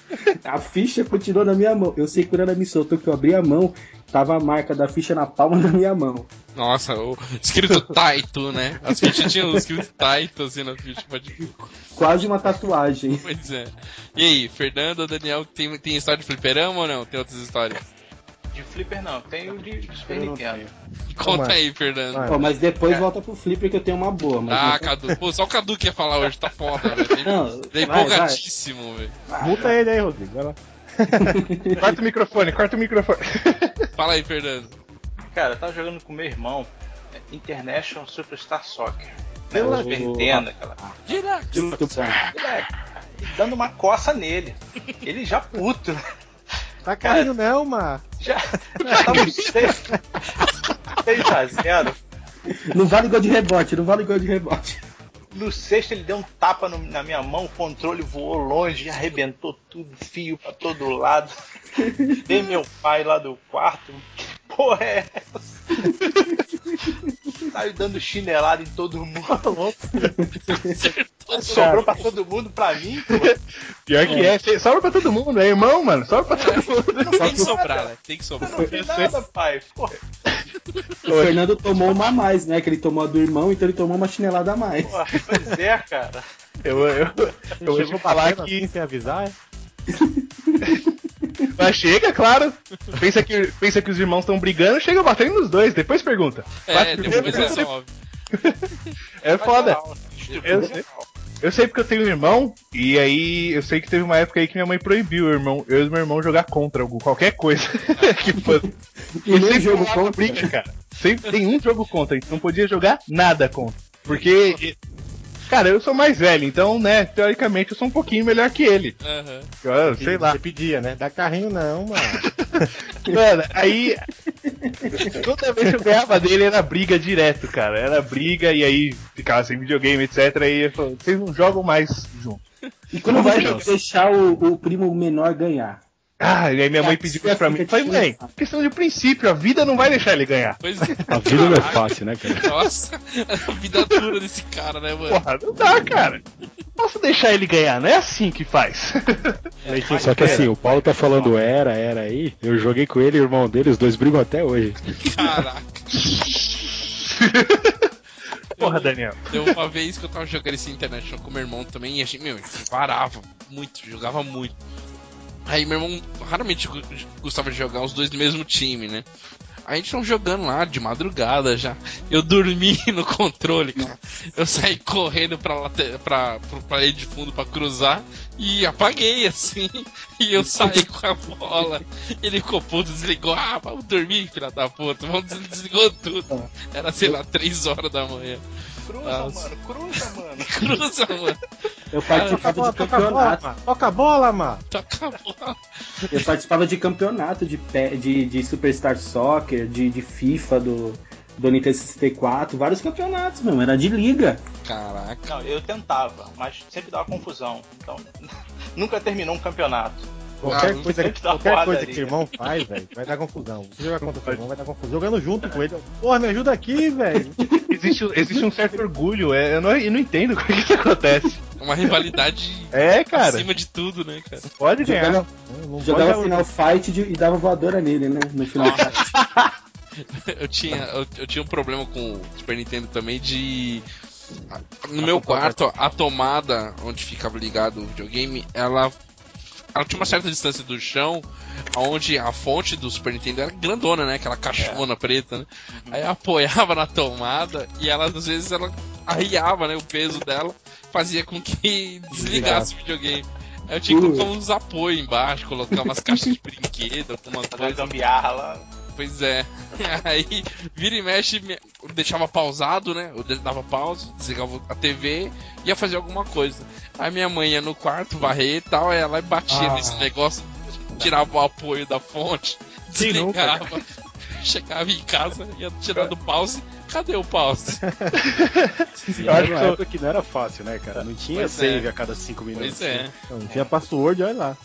A ficha continuou na minha mão. Eu sei que quando ela me soltou, que eu abri a mão, tava a marca da ficha na palma da minha mão. Nossa, o escrito Taito, né? As fichas tinham escrito Taito assim na ficha. Pode... Quase uma tatuagem. Pois é. E aí, Fernando ou Daniel, tem, tem história de fliperama ou não? Tem outras histórias? De Flipper não, tem o de Super Nintendo. Conta aí, Fernando. Pô, mas depois É. volta pro Flipper que eu tenho uma boa. Mas Ah, não- Cadu. Pô, só o Cadu que ia falar hoje, tá foda, velho. Não, Tá empolgadíssimo, velho. Multa ele aí, Rodrigo. Vai lá. Corta o microfone, corta o microfone. Fala aí, Fernando. Cara, eu tava jogando com meu irmão é, International Superstar Soccer. Né, Pela- Super Nintendo, aquela. Direto. E dando uma coça nele. Ele já puto, né? Tá caindo não, mano. Já, já tava 6 a 0. Não vale gol de rebote, não vale gol de rebote. No sexto ele deu um tapa no- na minha mão, o controle voou longe, arrebentou tudo, fio pra todo lado. Dei meu pai lá do quarto. Porra é essa? Saiu dando chinelada em todo mundo. Sobrou pra todo mundo, pra mim. pô. Pior que é, cê- sobra pra todo mundo, é irmão, mano, sobra pra todo mundo. Tem que sobrar, né? Tem que Eu sobrar. não vi nada, pai. Porra, O Fernando tomou uma a mais, né? Que ele tomou a do irmão, então ele tomou uma chinelada a mais. porra, pois é, cara. Eu, eu, eu vou te Chegou falar que. assim, sem avisar, é? Mas chega, claro. Pensa que, pensa que os irmãos estão brigando, chega batendo nos dois, depois pergunta. É, Bate depois primeiro, resolve. É foda. Moral, Eu sei. Eu sei porque eu tenho um irmão, e aí eu sei que teve uma época aí que minha mãe proibiu o irmão, eu e meu irmão jogar contra algum, qualquer coisa que fosse. E nem sempre jogo contra. briga, cara. Sempre tem um jogo contra, a gente não podia jogar nada contra. Porque, cara, eu sou mais velho, então, né, teoricamente eu sou um pouquinho melhor que ele. Aham. Eu, sei lá. Você pedia, né? Dá carrinho não, mano. Mano, aí. Toda vez que eu ganhava dele era briga direto, cara. Era briga e aí ficava sem videogame, etc. E ele falou, vocês não jogam mais juntos. E como Não vai deixar o, o primo menor ganhar? Ah, e aí minha mãe É, pediu isso pra mim. Eu falei, mãe, questão de princípio, a vida não vai deixar ele ganhar. Pois é. A vida não é fácil, né, cara? Nossa, a vida dura desse cara, né, mano? Porra, não dá, cara. Posso deixar ele ganhar, não é assim que faz. Só que assim, o Paulo tá falando era, era aí. Eu joguei com ele e o irmão dele, os dois brigam até hoje. Caraca. Porra, Daniel. Deu uma vez que eu tava jogando esse International com meu irmão também e a gente, meu, a gente parava muito, jogava muito. Aí meu irmão raramente gostava de jogar os dois do mesmo time, né? A gente tava jogando lá de madrugada já. Eu dormi no controle, cara. Eu saí correndo pra, late- pra, pra parede de fundo pra cruzar e apaguei assim. E eu saí com a bola. Ele ficou puto, desligou. Ah, vamos dormir, filha da puta. Vamos desligou tudo. Era, sei lá, 3 horas da manhã. Cruza, Nossa. mano, cruza, mano. Cruza, mano. Eu participava de bola, campeonato. Toca a bola, mano. Toca a bola. Eu participava de campeonato de, pé- de, de Superstar Soccer, de, de FIFA do, do Nintendo 64, vários campeonatos, meu, era de liga. Caraca. Não, eu tentava, mas sempre dava confusão. Então, nunca terminou um campeonato. Qualquer Ah, coisa, qualquer coisa que o irmão faz, velho, vai dar confusão. Você jogar contra o irmão, vai dar confusão. Jogando junto com ele. Porra, me ajuda aqui, velho. Existe, existe um certo orgulho, é, eu, não, eu não entendo como que isso acontece. Uma rivalidade É, cara, acima de tudo, né, cara? pode ganhar. Jogava, Não jogava pode- final fight de- e dava voadora nele, né? No final fight. Eu tinha, eu, eu tinha um problema com o Super Nintendo também de No meu quarto, a tomada onde ficava ligado o videogame, ela, ela tinha uma certa distância do chão, onde a fonte do Super Nintendo era grandona, né? Aquela caixona preta, né? Aí eu apoiava na tomada e ela, às vezes, ela arriava, né? O peso dela fazia com que desligasse o videogame. Aí eu tinha que colocar uns apoios embaixo, colocar umas caixas de brinquedo, alguma coisa. gambiarra lá. Pois é. Aí, vira e mexe, eu deixava pausado, né? Eu dava pausa, desligava a TV, ia fazer alguma coisa. Aí minha mãe ia no quarto, varrer e tal, aí ela batia Ah. nesse negócio, tirava o apoio da fonte, desligava, chegava em casa, ia tirando o pause. Cadê o pause? Eu acho que época que não era fácil, né, cara? Não tinha Pois é. save a cada 5 minutos. Pois é. Não tinha password, olha lá.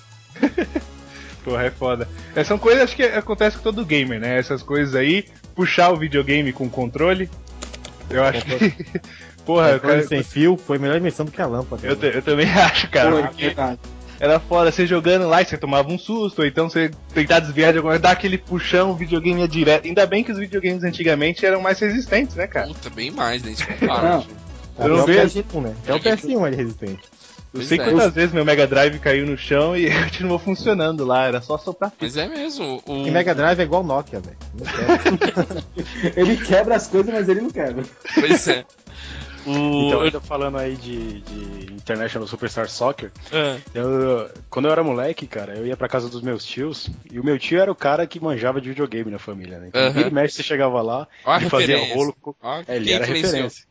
Porra, é foda. É, são coisas acho que acontece com todo gamer, né? Essas coisas aí, puxar o videogame com controle. Eu acho que. Porra, Controle cara, sem fio foi melhor invenção do que a lâmpada. eu, eu também acho, cara. Foi, porque verdade. era foda você jogando lá e você tomava um susto, ou então você tentar desviar de alguma coisa, dar aquele puxão, o videogame ia direto. Ainda bem que os videogames antigamente eram mais resistentes, né, cara? Puta, bem mais. Não. Até eu não o vejo. PS1, né? Até o PS1 é resistente. Eu sei é. quantas vezes meu Mega Drive caiu no chão e continuou funcionando lá, era só soprar. Mas é mesmo. O... E Mega Drive é igual Nokia, velho. Ele quebra as coisas, mas ele não quebra. Pois é. O... Então, ainda falando aí de, de International Superstar Soccer, Ah, eu, quando eu era moleque, cara, eu ia pra casa dos meus tios, e o meu tio era o cara que manjava de videogame na família, né? Então, Aham. vira e mexe, você chegava lá, ele fazia rolo com... É, ele era referência.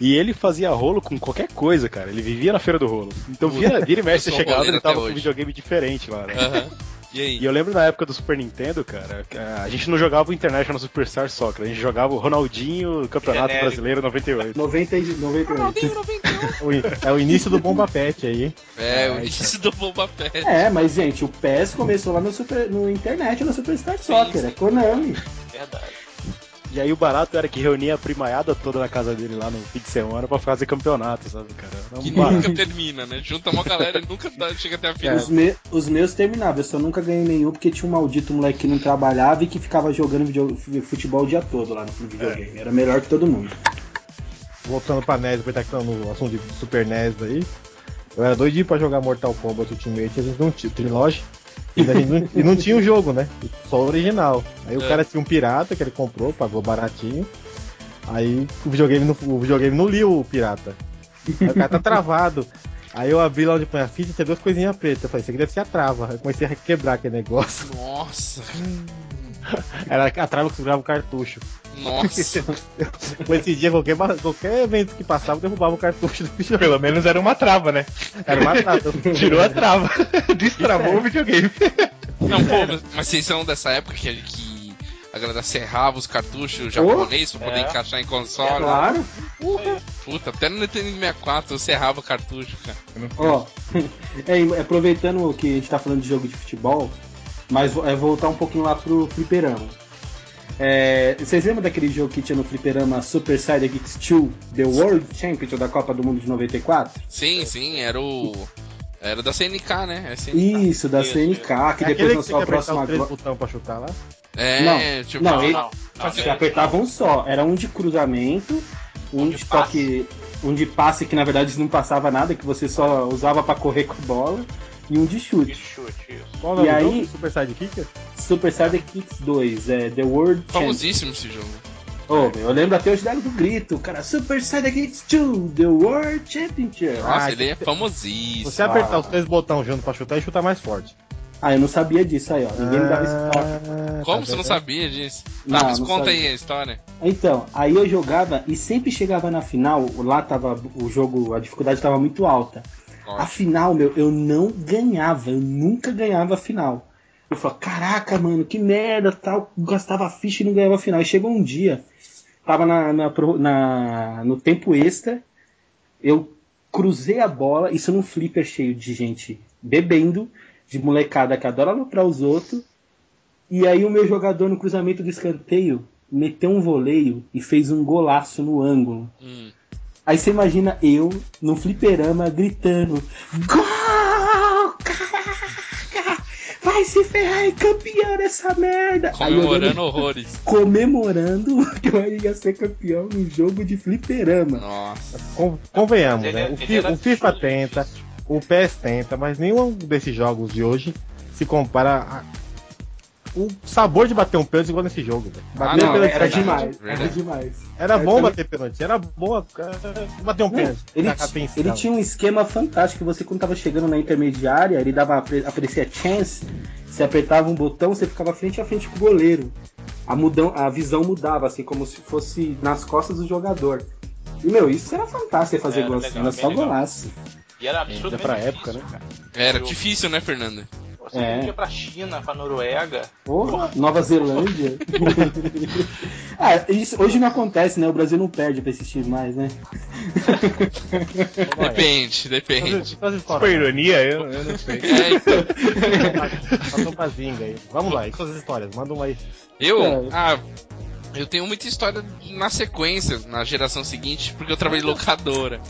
E ele fazia rolo com qualquer coisa, cara. Ele vivia na feira do rolo. Então vira, vira e mexe, você chegava roleiro ele tava com um videogame diferente lá, né? Aham. E aí? E eu lembro na época do Super Nintendo, cara, ah, a gente não jogava o International Superstar Soccer, a gente jogava o Ronaldinho Campeonato Genérico. Brasileiro 98. 90 e 98. O in- É o início do Bomba Pet aí. É, o Ai, início do Boba Fett. É, mas gente, o PES começou lá no, super, no internet, no Superstar Soccer, é Konami. Verdade. E aí o barato era que reunia a primaiada toda na casa dele lá no fim de semana pra fazer campeonato, sabe, cara? Era um Que barato. nunca termina, né? Junta uma galera e nunca dá- chega até a final. Os, me- os meus terminavam, eu só nunca ganhei nenhum porque tinha um maldito moleque que não trabalhava e que ficava jogando video- futebol o dia todo lá no videogame. Era melhor que todo mundo. Voltando pra NES, depois tá aqui no assunto de Super NES aí. Eu era doidinho pra jogar Mortal Kombat Ultimate, a gente não tinha Trilogy. E, não, e não tinha o jogo, né? Só o original. Aí o É. cara tinha um pirata que ele comprou, pagou baratinho. Aí o videogame não, o videogame não lia o pirata. Aí o cara tá travado. Aí eu abri lá onde põe a ficha e tinha duas coisinhas pretas. Eu falei, isso aqui deve ser a trava. Eu comecei a quebrar aquele negócio. Nossa, Era a trava que segurava o cartucho. Nossa. Com esse dia, qualquer, qualquer evento que passava, derrubava o cartucho do videogame. Pelo menos era uma trava, né? Era uma trava. Tirou a trava. Destravou o videogame. Não, pô, mas- mas vocês são dessa época que, que a galera serrava os cartuchos japoneses pra poder É. encaixar em console. Claro. Puta, até no Nintendo 64 eu serrava cartucho, cara. Ó, é, e aproveitando que a gente tá falando de jogo de futebol, mas é voltar um pouquinho lá pro fliperama. É, vocês lembram daquele jogo que tinha no fliperama Super Sidekicks 2, The World Championship da Copa do Mundo de 94? Sim, sim, era o. Era da CNK, né? É, CNK. Isso, da Isso, CNK, que É depois que lançou você a próxima três botões pra chutar lá? é Não, tipo. não, ele- Não, não, apertava um só, era um de cruzamento, um, Um de de toque, um de passe que na verdade não passava nada, que você só usava pra correr com a bola, e um de de chute. chute, isso. Qual o nome E aí-? Super Sidekick? Super Sidekicks 2, é The World Championship. Famosíssimo esse jogo. Meu, eu lembro até hoje do grito, cara, Super Sidekicks 2, The World Championship. Nossa, Ah, ele é famosíssimo. Você apertar os três botões junto pra chutar e chutar mais forte. Ah, eu não sabia disso aí, ó. Ninguém me dava. Ah, Como tá você não sabia disso? Não, Tá, mas não conta sabia. aí a história. Então, aí eu jogava e sempre chegava na final, lá tava o jogo, a dificuldade tava muito alta. A final, meu, eu não ganhava, eu nunca ganhava a final. Eu falava, caraca, mano, que merda, tal, gastava ficha e não ganhava a final. E chegou um dia, tava na, na, na- no tempo extra, eu cruzei a bola, isso num flipper cheio de gente bebendo, de molecada que adora aloprar os outros, e aí o meu jogador no cruzamento do escanteio meteu um voleio e fez um golaço no ângulo. Hum. Aí você imagina eu no fliperama gritando: Gol! Caraca! vai se ferrar, é campeão dessa merda. Eu Comemorando horrores. comemorando que eu ia ser campeão num jogo de fliperama. Nossa. Con- Convenhamos, Ele- né? O, Fi- o FIFA tenta, o PES tenta, mas nenhum desses jogos de hoje se compara a. O sabor de bater um pênalti igual nesse jogo, velho. Ah, Bater não, pênalti era verdade, demais, era verdade. demais. Era bom também- bater pênalti, era bom é, bater um Não, pênalti. ele, ele tinha um esquema fantástico. Você, quando tava chegando na intermediária, ele dava aparecia chance. Você apertava um botão, você ficava frente a frente com o goleiro. A, mudão, a visão mudava, assim, como se fosse nas costas do jogador. E, meu, isso era fantástico fazer Era gol assim, era só legal. golaço. E era absurdamente pra difícil, época, né? cara. Era difícil, né, Fernanda? Você É. vendia pra China, pra Noruega. Porra, Nova Zelândia. ah, isso hoje não acontece, né? O Brasil não perde pra esses times mais, né? Depende, depende. for ironia, eu, eu não sei. É, então, Passou pra zinga aí. Vamos lá, e suas histórias? Manda uma aí. eu, É. ah, eu tenho muita história na sequência, na geração seguinte, porque eu trabalhei em locadora.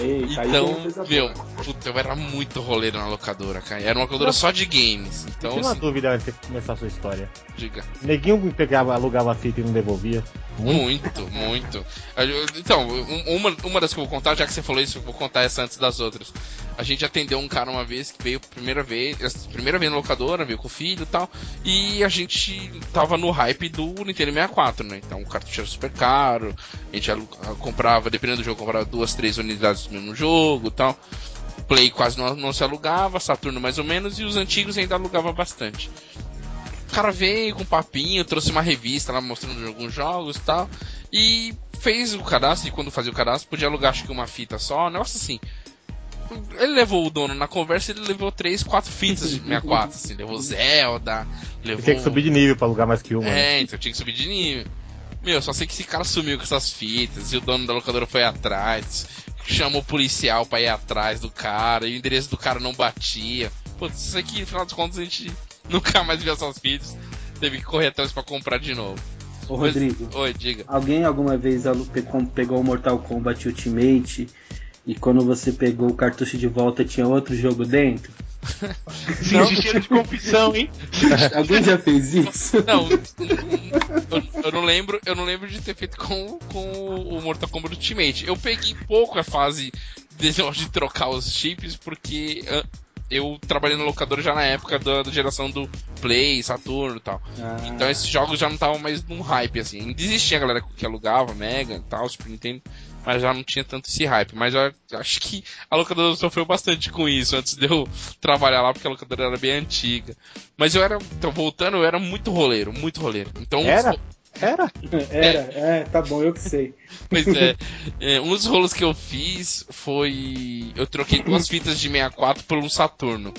Eita, uma Então, meu, puta, eu era muito roleiro na locadora, cara. Era uma locadora só de games. Então, Tem uma assim, dúvida antes de começar a sua história. diga. Neguinho pegava, alugava a fita e não devolvia. Muito, muito. Eu- Então, um- uma, uma das que eu vou contar, já que você falou isso, eu vou contar essa antes das outras. A gente atendeu um cara uma vez que veio primeira vez, primeira vez na locadora, veio com o filho e tal, e a gente tava no hype do Nintendo 64, né? Então o cartucho era super caro, a gente comprava, dependendo do jogo, comprava duas, três unidades do mesmo jogo tal. Play quase não, não se alugava, Saturno mais ou menos, e os antigos ainda alugava bastante. O cara veio com um papinho, trouxe uma revista lá mostrando alguns jogos e tal. E fez o cadastro, e quando fazia o cadastro, podia alugar acho que uma fita só, um negócio assim. Ele levou o dono na conversa, ele levou três, quatro fitas de 64, assim, levou Zelda, E levou. tinha que subir de nível pra alugar mais que uma. né? É, então tinha que subir de nível. Meu, só sei que esse cara sumiu com essas fitas e o dono da locadora foi atrás, chamou o policial pra ir atrás do cara, e o endereço do cara não batia. Putz, isso aqui, no final das contas, a gente nunca mais viu essas fitas. Teve que correr atrás pra comprar de novo. Ô, Mas- Rodrigo, Oi, diga. alguém alguma vez pegou o Mortal Kombat Ultimate e quando você pegou o cartucho de volta tinha outro jogo dentro? Senti cheiro de confissão, hein? alguém já fez isso? Não, eu, eu não lembro, eu não lembro de ter feito com, com o Mortal Kombat Ultimate. Eu peguei pouco a fase de, de trocar os chips, porque eu trabalhei na locadora já na época da, da geração do Play, Saturno e tal. Ah, Então esses jogos já não estavam mais num hype, assim. Ainda existia a galera que alugava, Mega e tal, Super Nintendo, mas já não tinha tanto esse hype. Mas eu acho que a locadora sofreu bastante com isso antes de eu trabalhar lá, porque a locadora era bem antiga. Mas eu era, então voltando, eu era muito roleiro, muito roleiro. Então, dos Era? ro- Era? Era, é, tá bom, eu que sei. Pois é, é, um dos rolos que eu fiz foi. Eu troquei duas fitas de 64 por um Saturno.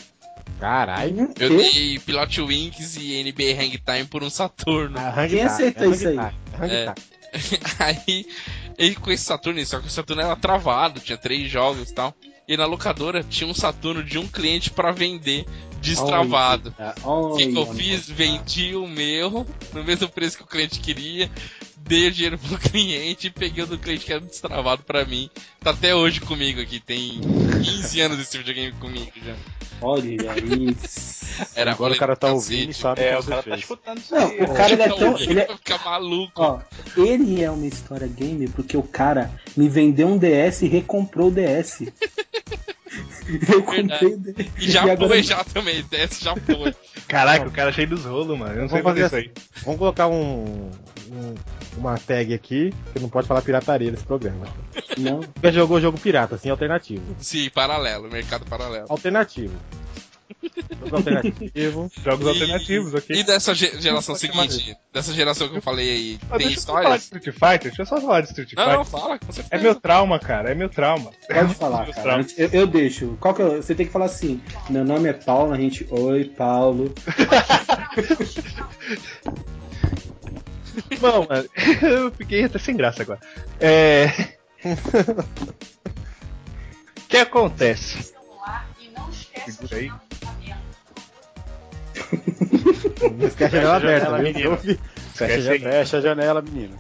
Caralho. Eu dei Pilot Wings e NBA Hang Time por um Saturno. Ah, Quem aceitou isso aí? É. Aí, ele com esse Saturno, só que o Saturno era travado, tinha três jogos e tal. E na locadora tinha um Saturno de um cliente pra vender destravado. O que, que eu fiz? Vendi o meu no mesmo preço que o cliente queria, dei o dinheiro pro cliente e peguei o do cliente que era destravado pra mim. Tá até hoje comigo aqui, tem 15 anos esse videogame comigo já. Olha isso. Era Agora o cara tá ouvindo e sabe É, o o que cara você tá fez. escutando isso Não, aí. o cara ele é Tá tão. Ele é, ficar maluco. ó, ele é uma história game porque o cara me vendeu um DS e recomprou o DS. Eu comprei o DS. E já e agora- foi já também, desce já foi. Caraca, o cara é cheio dos rolos, mano. Eu não sei Vamos fazer fazer isso aí. Vamos colocar um, um- uma tag aqui, que não pode falar pirataria nesse programa. Não. Já jogou jogo pirata, assim, alternativo. Sim, paralelo, mercado paralelo. Alternativo. Jogo alternativo. Jogos E- alternativos, ok? E dessa ge- geração seguinte, dessa geração que eu falei aí, Ah, tem deixa eu só falar de histórias? Street Fighter, deixa eu só falar de Street Não, Fighter. não, fala, com certeza. É meu trauma, cara, é meu trauma. Pode falar, cara. Eu, eu deixo. Qual que é, você tem que falar assim. Meu nome é Paulo, a gente. Oi, Paulo. Bom, mano, eu fiquei até sem graça agora. É. O que acontece? Segura aí. Não esquece a janela aberta, menino. Fecha a Fecha. Fecha a janela, menino.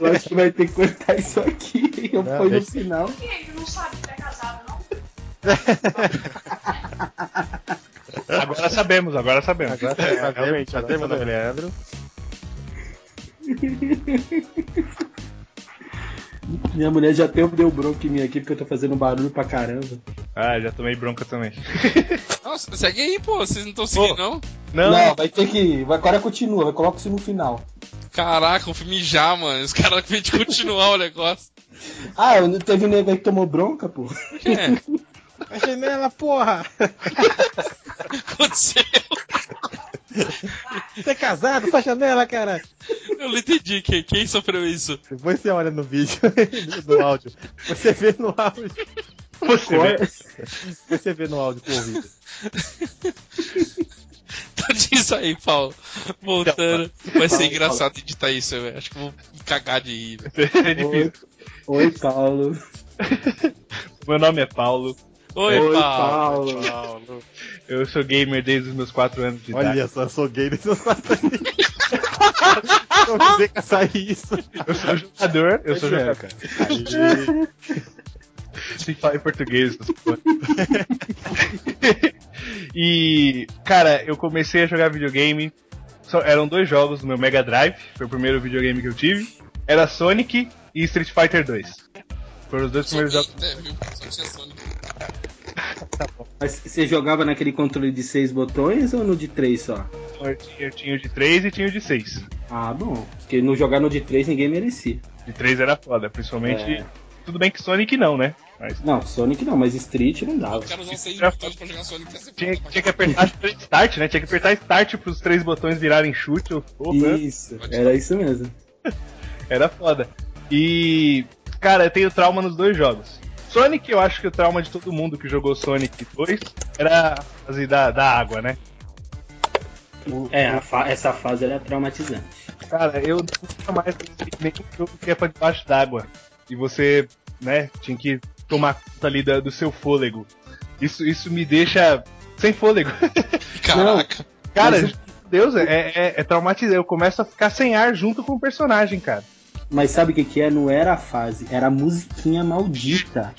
Eu acho que vai ter que cortar isso aqui. Eu Não, fui no final. Quem não sabe que é casado, não? Agora sabemos, agora sabemos. Agora É, sabemos, realmente, já temos o sabemos. Leandro. Minha mulher já até deu bronca em mim aqui porque eu tô fazendo barulho pra caramba. Ah, já tomei bronca também. Nossa, segue aí, pô. Vocês não estão seguindo, não? Não, vai ter que. Agora continua, vai coloca isso no final. Caraca, o filme já, mano. Os caras vêm de continuar o negócio. Ah, não teve um nego aí que tomou bronca, pô. É, A janela, porra! aconteceu. Você é casado? Sua janela, cara! Eu não entendi. Quem, quem sofreu isso? Depois você olha no vídeo, no áudio. Você vê no áudio. você vê. Você vê no áudio por ouvido. Então diz aí, Paulo. Voltando. Vai ser engraçado editar isso, velho. Acho que eu vou cagar de rir, difícil. Oi, Paulo. Meu nome é Paulo. Oi, Oi, Paulo. Paulo. Eu sou gamer desde os meus 4 anos de idade. Olha só, eu sou gay nesse Não dizer que ia sair isso. Eu sou jogador, eu sou jogador. cara. Se fala em português. e, cara, eu comecei a jogar videogame. Só- eram dois jogos no meu Mega Drive. Foi o primeiro videogame que eu tive. Era Sonic e Street Fighter 2. Foram os dois primeiros jogos. É, viu? Só tinha Sonic. Mas você jogava naquele controle de seis botões ou no de três só? Eu tinha, eu tinha o de 3 e tinha o de 6. Ah, bom. Porque no jogar no de três ninguém merecia. De 3 era foda, principalmente. É. Tudo bem que Sonic não, né? Mas Não, Sonic não, mas Street não dava. O cara usou seis botões pra jogar Sonic. ia ser tinha, foda, tinha que apertar start, né? Tinha que apertar start pros três botões virarem chute. ou- Porra, Isso, era isso mesmo. Era foda. E, cara, eu tenho trauma nos dois jogos. Sonic, eu acho que o trauma de todo mundo que jogou Sonic 2 era a fase da, da água, né? É, a fa- essa fase era traumatizante. Cara, eu nunca mais gostei de nenhum jogo que é pra debaixo d'água. E você, né, tinha que tomar conta ali da- do seu fôlego. Isso, isso me deixa sem fôlego. Caraca. Cara, Mas- Deus, é, é, é traumatizante. Eu começo a ficar sem ar junto com o personagem, cara. Mas sabe o que que é? Não era a fase, era a musiquinha maldita.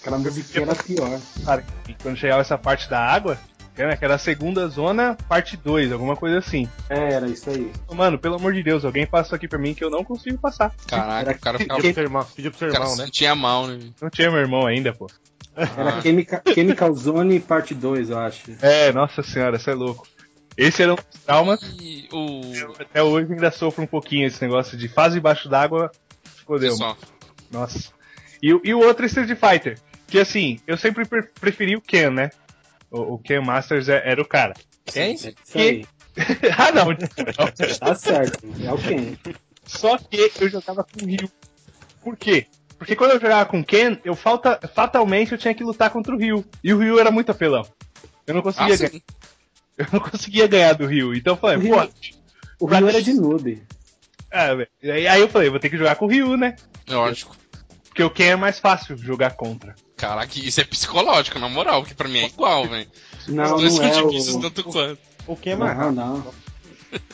Aquela musiquinha era pior. Cara, quando chegava essa parte da água, que era que era a segunda zona, parte 2, alguma coisa assim. É, era isso aí. Mano, pelo amor de Deus, alguém passa aqui pra mim que eu não consigo passar. Caraca, o cara ficava. Pediu pro seu irmão, pediu pro seu cara irmão, né? sentia mal, né? Não tinha meu irmão ainda, pô. Era Chemical, Chemical Zone parte 2, eu acho. É, nossa senhora, você é louco. Esse era um dos traumas. E o. Até hoje ainda sofro um pouquinho esse negócio de fase embaixo d'água. Fodeu. Nossa. E, o- e o outro é Street Fighter. Que assim, eu sempre pre- preferi o Ken, né? O, o Ken Masters é- era o cara. Quem? Isso aí. ah, não. não. Tá certo. É o Ken. Só que eu jogava com o Ryu. Por quê? Porque quando eu jogava com o Ken, eu falta, fatalmente eu tinha que lutar contra o Ryu. E o Ryu era muito apelão. Eu não conseguia, Ah, ganhar. Eu não conseguia ganhar do Ryu. Então eu falei, O pô. O Ryu era de noob. ah, velho. aí aí eu falei, vou ter que jogar com o Ryu, né? lógico. Porque o Ken é mais fácil jogar contra. Caraca, isso é psicológico, na moral, que pra mim é igual, velho. Não, Os dois não são é difíceis o... tanto quanto. O que é mais Não, não.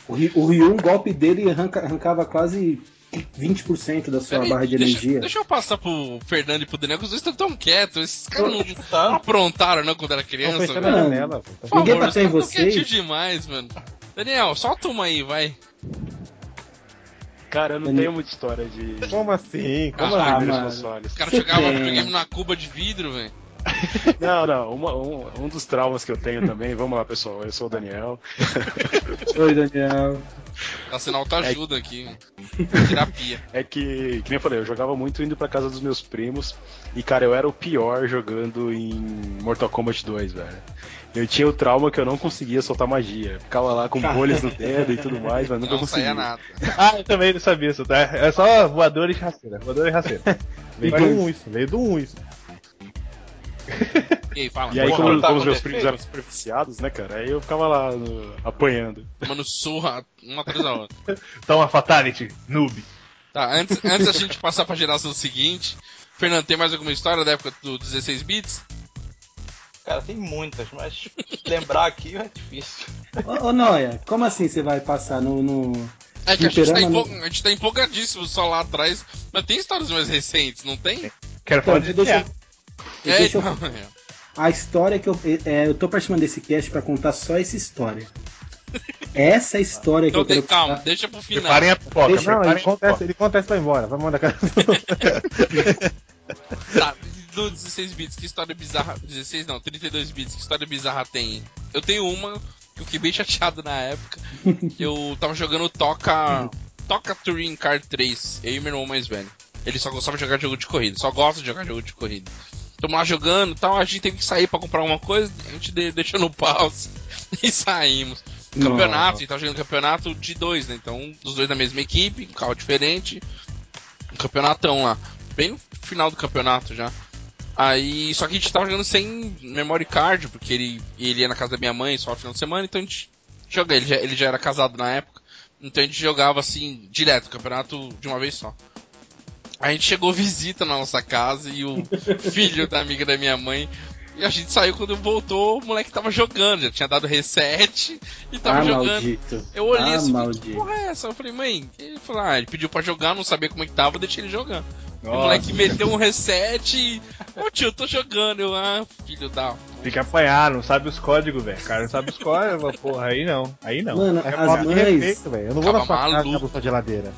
O Ryu, o Ryu, um golpe dele arranca- arrancava quase 20% da sua Peraí, barra de deixa, energia. deixa eu passar pro Fernando e pro Daniel, que os dois estão tão quietos. Esses caras não, não Tá. aprontaram, não, quando era criança, janela. pô. Por Ninguém favor, bateu em caras tão vocês? demais, mano. Daniel, solta uma aí, vai. Cara, eu não Ele- tenho muita história de Como assim? Como Ah, assim? consoles. Os caras jogavam videogame numa cuba de vidro, velho. Não, não. uma- um, um dos traumas que eu tenho também, vamos lá, pessoal. Eu sou o Daniel. Oi, Daniel. Tá sendo autoajuda aqui. Terapia. É que, que nem eu falei, eu jogava muito indo pra casa dos meus primos. E, cara, eu era o pior jogando em Mortal Kombat 2, velho. Eu tinha o trauma que eu não conseguia soltar magia. Ficava lá com bolhas no dedo e tudo mais, mas nunca Não conseguia. saía nada. Ah, eu também não sabia isso, tá? É só voador e rasteira. Voador e rasteira. Veio do 1 isso, veio do 1 isso. E aí, fala. E aí, como, tá como os meus primos eram super viciados, né, cara? Aí eu ficava lá no- apanhando. Tomando surra uma atrás da outra. Toma Fatality, noob. Tá, antes, antes da gente passar pra geração seguinte, Fernando, tem mais alguma história da época do 16 bits? Cara, tem muitas, mas lembrar aqui é difícil. Ô, ô Noia, como assim você vai passar no. no... É que a gente, tá a gente tá empolgadíssimo só lá atrás, mas tem histórias mais recentes, não tem? Quero Então, falar de deixa. É, Deixa eu- então, é. A história que eu. É, eu tô participando desse cast pra contar só essa história. Essa história que Então eu quero calma, contar. deixa pro final. Preparem a pipoca, Deixa- Não, ele a contesta, pipoca. ele contesta pra ir embora. Vai mandar cara. Tá, no 16 bits, que história bizarra. 16 não, 32 bits, que história bizarra tem? Eu tenho uma que eu fiquei bem chateado na época. Eu tava jogando Toca. Toca Touring Car 3, eu e meu irmão mais velho. Ele só gostava de jogar jogo de corrida, só gosta de jogar jogo de corrida. Tamo lá jogando e tal, a gente teve que sair pra comprar alguma coisa, a gente de- deixou no pause e saímos. Campeonato, e tava jogando campeonato de dois, né? Então, os dois da mesma equipe, um carro diferente, um campeonatão lá. Bem no final do campeonato já. Aí, só que a gente tava jogando sem memory card, porque ele, ele ia na casa da minha mãe só no final de semana, então a gente joga. Ele já, ele já era casado na época, então a gente jogava assim, direto, campeonato de uma vez só. A gente chegou visita na nossa casa e o filho da amiga da minha mãe. E a gente saiu quando voltou, o moleque tava jogando, já tinha dado reset e tava Ah, jogando. maldito. Eu olhei ah, assim, maldito. que porra é essa? Eu falei, mãe, ele falou, ah, ele pediu pra jogar, não sabia como é que tava, deixei ele jogando. O moleque meteu um reset e. Ô tio, eu tô jogando. Eu, ah, filho da. Tem que apanhar, não sabe os códigos, velho. O cara não sabe os códigos, porra, aí não. Aí não. Mano, É as mães, respeito, velho. Eu não vou na sua casa maluco. e abro sua geladeira.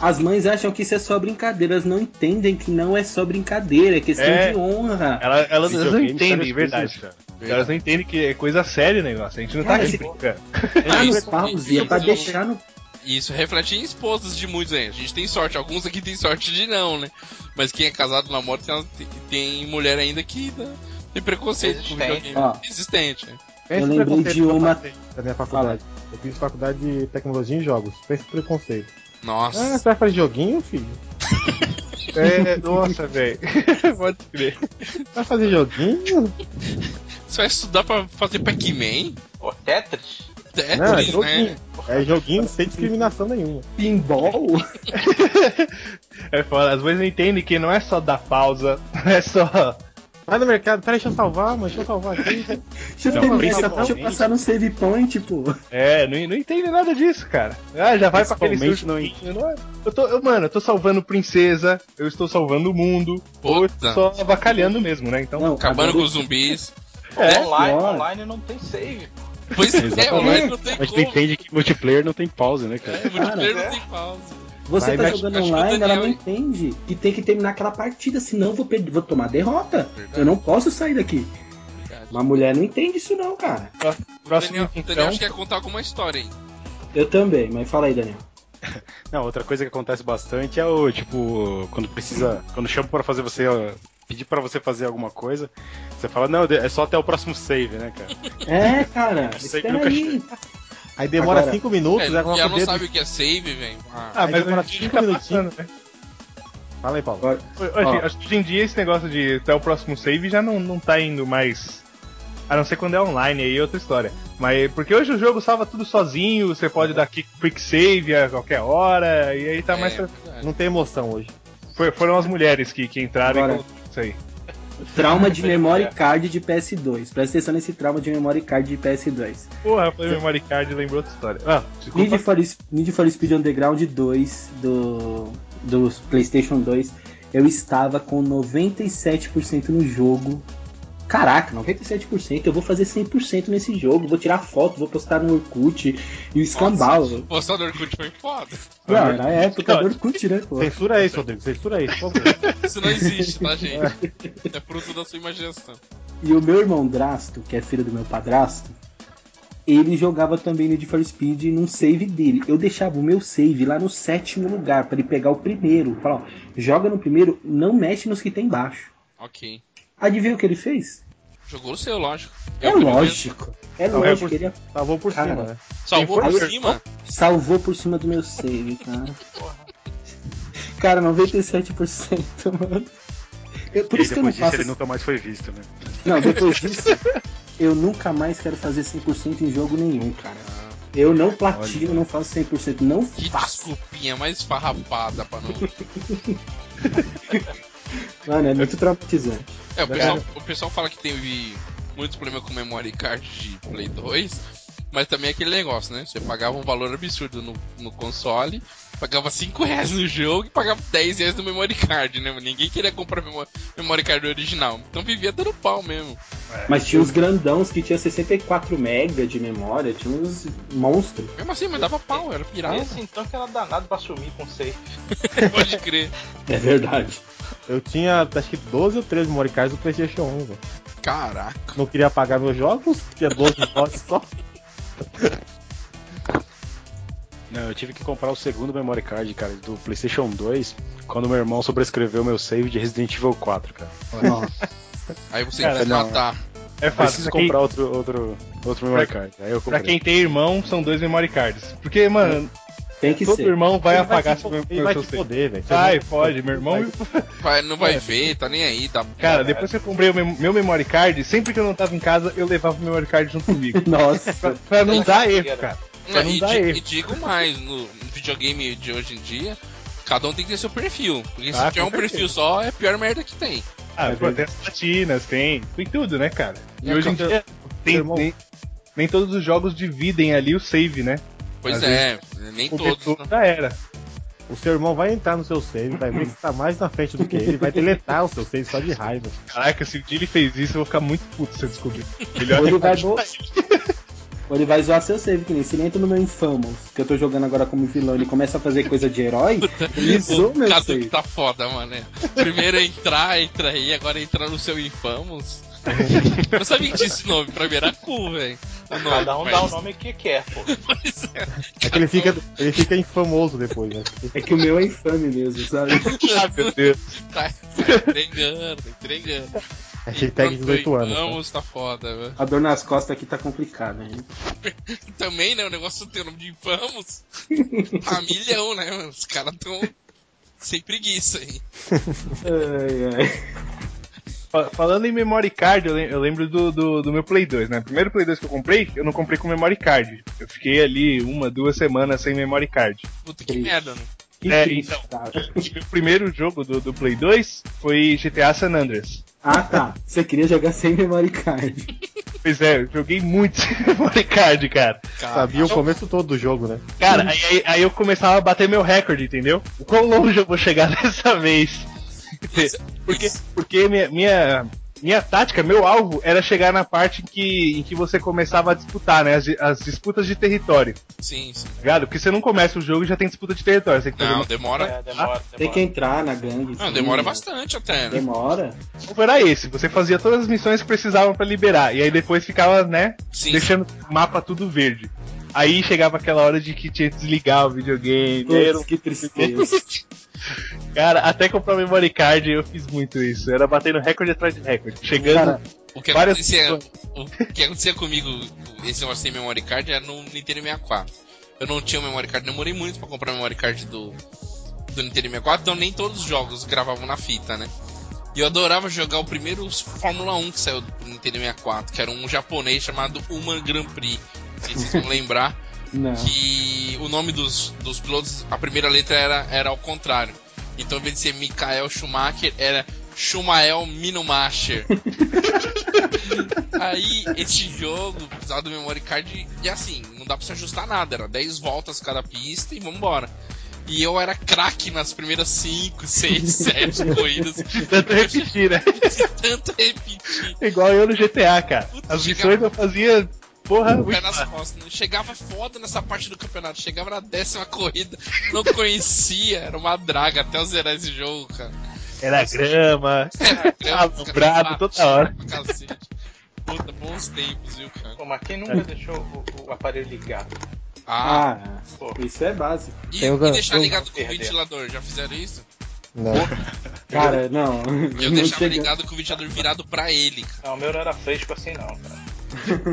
As mães acham que isso é só brincadeira, elas não entendem que não é só brincadeira, é questão É. de honra. Ela- elas, elas não entendem, sério verdade. exclusivo, Elas não entendem que é coisa séria o negócio. A gente não tá Cara, aqui esse- brincando. Tá no isso- pause, é pra isso- deixar no. Isso reflete em esposas de muitos aí. A gente tem sorte, alguns aqui tem sorte de não, né? Mas quem é casado namora tem, tem, tem mulher ainda que dá- tem preconceito com Resistente. videogame. Existente. né? Eu lembrei de uma- passei Da minha faculdade. Eu fiz faculdade de tecnologia em jogos. Pensa no preconceito. Nossa. Ah, você vai fazer joguinho, filho? É, nossa, velho. Pode crer. Vai fazer joguinho? Você vai estudar pra fazer Pac-Man? Pô, Tetris? Tetris, Não, é né? joguinho. É joguinho sem discriminação nenhuma. Pinball? É foda. As vezes entendem que não é só dar pausa, não é só. Vai no mercado, peraí, deixa eu salvar, mano, deixa eu salvar aqui. Deixa eu, Não, principalmente- deixa eu passar no save point, pô. É, não, não entende nada disso, cara. Ah, já vai pra aquele seu não não é? Eu tô, eu, mano, eu tô salvando princesa, eu estou salvando o mundo, ou eu Puta. tô só avacalhando mesmo, né? Então, Não, Acabando com os zumbis. É, online, pior. online não tem save. Pois é, online não tem A gente como. entende que multiplayer não tem pause, né, cara? É, multiplayer Cara, não tem pausa. Você Vai, tá jogando acho online, ela não entende que tem que terminar aquela partida, senão eu vou, perder, vou tomar derrota. Verdade. Eu não posso sair daqui. Verdade. Uma mulher não entende isso não, cara. O próximo Daniel, então. Daniel acho que quer contar alguma história aí. Eu também, mas fala aí, Daniel. Não, outra coisa que acontece bastante é o tipo, quando precisa, quando chama pra fazer você, ó, pedir pra você fazer alguma coisa, você fala, não, é só até o próximo save, né, cara? É, cara, espera nunca aí. Aí demora Agora- 5 minutos, É, já não sabe o que é save, velho. Ah, Ah, Aí mas demora a gente cinco fica minutinhos. passando, né? Fala aí, Paulo. Agora- Hoje, acho que hoje em dia esse negócio de até o próximo save já não, não tá indo mais. A não ser quando é online, aí é outra história. Mas porque hoje o jogo salva tudo sozinho, você pode dar quick, quick save a qualquer hora, e aí tá mais. é, verdade. Não tem emoção hoje. Foi- foram as mulheres que, que entraram Agora- e isso aí. Trauma de memory card de PS2. Presta atenção nesse trauma de memory card de PS2. Porra, eu falei memory card e lembrou outra história. Ah, desculpa. Need for, Need for Speed Underground 2 do, do PlayStation 2. Eu estava com 97% no jogo. Caraca, 97%. Eu vou fazer 100% nesse jogo. Vou tirar foto, vou postar no Orkut e o escambau. Nossa, Postar no Orkut foi foda. Não, era a época do Orkut, né, pô? Censura isso, Rodrigo, censura isso, por favor. Isso não existe, tá, gente? É fruto da sua imaginação. E o meu irmão Drasto, que é filho do meu padrasto, ele jogava também Need for Speed num save dele. Eu deixava o meu save lá no sétimo lugar para ele pegar o primeiro. Falar, ó, joga no primeiro, não mexe nos que tem embaixo. Ok. Adivinha o que ele fez? Jogou o seu, lógico. É, primeiro. lógico. É lógico, é por- ele Salvou por Cara, cima, né? Salvou por cima. salvou por cima do meu save, cara. Cara, 97%, mano. Eu- por e isso que eu não depois disso faço. ele nunca mais foi visto, né? Não, depois disso, eu nunca mais quero fazer 100% em jogo nenhum, cara. Eu não platino, não faço 100%, não Que faço. desculpinha mais farrapada pra não. Mano, é muito traumatizante. É, o pessoal, o pessoal fala que teve muitos problemas com memory card de Play 2, mas também é aquele negócio, né? Você pagava um valor absurdo no, no console Pagava 5 reais no jogo e pagava 10 reais no memory card, né? Ninguém queria comprar memo- memory card original. Então vivia dando pau mesmo. Mas tinha os grandãos que tinha 64 MB de memória, tinha uns monstros. Mesmo assim, mas dava pau, era pirata. Esse então que era danado pra sumir com safe. Pode crer. É verdade. Eu tinha acho que 12 ou 13 memory cards do PlayStation 1, velho. Caraca. Não queria pagar meus jogos, tinha 12 jogos só. Não, eu tive que comprar o segundo memory card, cara, do PlayStation 2, quando meu irmão sobrescreveu meu save de Resident Evil 4, cara. Nossa. Aí você Cara, matar. É fácil. Preciso Pra quem, comprar outro, outro, outro memory card. Aí eu pra quem tem irmão, são dois memory cards. Porque, mano, Tem que todo ser. irmão vai Ele apagar seu, fo- Ele seu vai seu foder, velho. Ai, pode, meu irmão. Vai, não vai ver, tá nem aí, tá. Cara, depois que eu comprei o meu, meu memory card, sempre que eu não tava em casa, eu levava o memory card junto comigo. Nossa. pra, pra não dar erro, cara. Pra não e, dar di- erro. e digo mais, no, videogame de hoje em dia, cada um tem que ter seu perfil. Porque se Ah, tiver com um perfil só, é a pior merda que tem. Ah, pô, tem as platinas, tem, tem tudo, né, cara? E É, hoje em dia, tem, nem, nem todos os jogos dividem ali o save, né? Pois Às é, nem Porque todos. tudo né? já era. O seu irmão vai entrar no seu save, vai ver que você tá mais na frente do que ele, vai deletar o seu save só de raiva. Caraca, se o Dilly fez isso, eu vou ficar muito puto se eu descobrir. Ele Ou ele vai, bo... Ou ele vai zoar seu save, que nem se ele entra no meu Infamous, que eu tô jogando agora como vilão, ele começa a fazer coisa de herói, ele zoa meu Cadu save. que tá foda, mano. Primeiro entrar, entra aí, agora entrar no seu Infamous. Eu sabia que tinha esse nome, pra mim era cool, velho. O nome, Cada um mas- dá o nome que quer, pô. Pois é. É que ele fica, ele fica infamoso depois, né? É que o meu é infame mesmo, sabe? Ah, meu Deus. Tá, tá entregando, tá entregando. Hashtag 18 anos. né? Vamos, tá foda, velho. A dor nas costas aqui tá complicada, hein? Também, né? O negócio tem o nome de Infamous. A milhão, né, mano? Os caras tão sem preguiça aí. Ai, ai. Fa- Falando em memory card, eu lem- eu lembro do, do, do meu Play 2, né? O primeiro Play 2 que eu comprei, eu não comprei com memory card. Eu fiquei ali uma, duas semanas sem memory card. Puta que Triste. merda, né? Que É, triste, então. cara. O primeiro jogo do, do Play 2 foi GTA San Andreas. Ah, tá. Você queria jogar sem memory card. Pois é, eu joguei muito sem memory card, cara. Sabia o começo todo do jogo, né? Cara, aí, aí- aí eu começava a bater meu recorde, entendeu? O quão longe eu vou chegar dessa vez? Porque, porque minha, minha, minha tática, meu alvo, era chegar na parte em que, em que você começava a disputar, né? As, as disputas de território, Sim, sim. tá ligado? Porque você não começa o jogo e já tem disputa de território. Você tem que Não, uma... demora. É, demora, Tem demora. que entrar na gangue. Não, sim. demora bastante até, né? Demora. O era esse, você fazia todas as missões que precisavam pra liberar, e aí depois ficava, né, Sim. deixando o mapa tudo verde. Aí chegava aquela hora de que tinha que desligar o videogame, era um que tristeza. Cara, até comprar o memory card eu fiz muito isso. Era batendo recorde atrás de recorde. Chegando. Cara, O que, Várias acontecia, o que acontecia comigo, esse negócio sem memory card, era no Nintendo 64. Eu não tinha memory card, demorei muito pra comprar o memory card do, do Nintendo 64, então nem todos os jogos gravavam na fita, né? E eu adorava jogar o primeiro Fórmula 1 que saiu do Nintendo 64, que era um japonês chamado Human Grand Prix. Não sei se vocês vão lembrar. não. que o nome dos, dos pilotos, a primeira letra era, era ao contrário. Então, em vez de ser Michael Schumacher, era Schumael Minumacher. Aí, esse jogo precisava do memory card e assim, não dá pra se ajustar nada, era 10 voltas cada pista e vambora. E eu era craque nas primeiras 5, 6, 7 corridas. Tanto repetir, né? De tanto repetir. Igual eu no GTA, cara. Puta, As chegava- missões eu fazia. Porra, o pé nas costas. né? Chegava foda nessa parte do campeonato. Chegava na décima corrida, não conhecia, era uma draga até eu zerar esse jogo, cara. Era grama. Era grama, Alumbrado cara, toda hora. Puta, bons tempos, viu, cara? Pô, mas quem nunca deixou o, o aparelho ligado? Ah, Ah, Pô. isso é básico. e, tem e deixar ligado com o ventilador, já fizeram isso? Não. Cara, não. Eu não deixava chega- ligado com o ventilador virado pra ele, cara. Não, o meu não era fresco assim não, cara.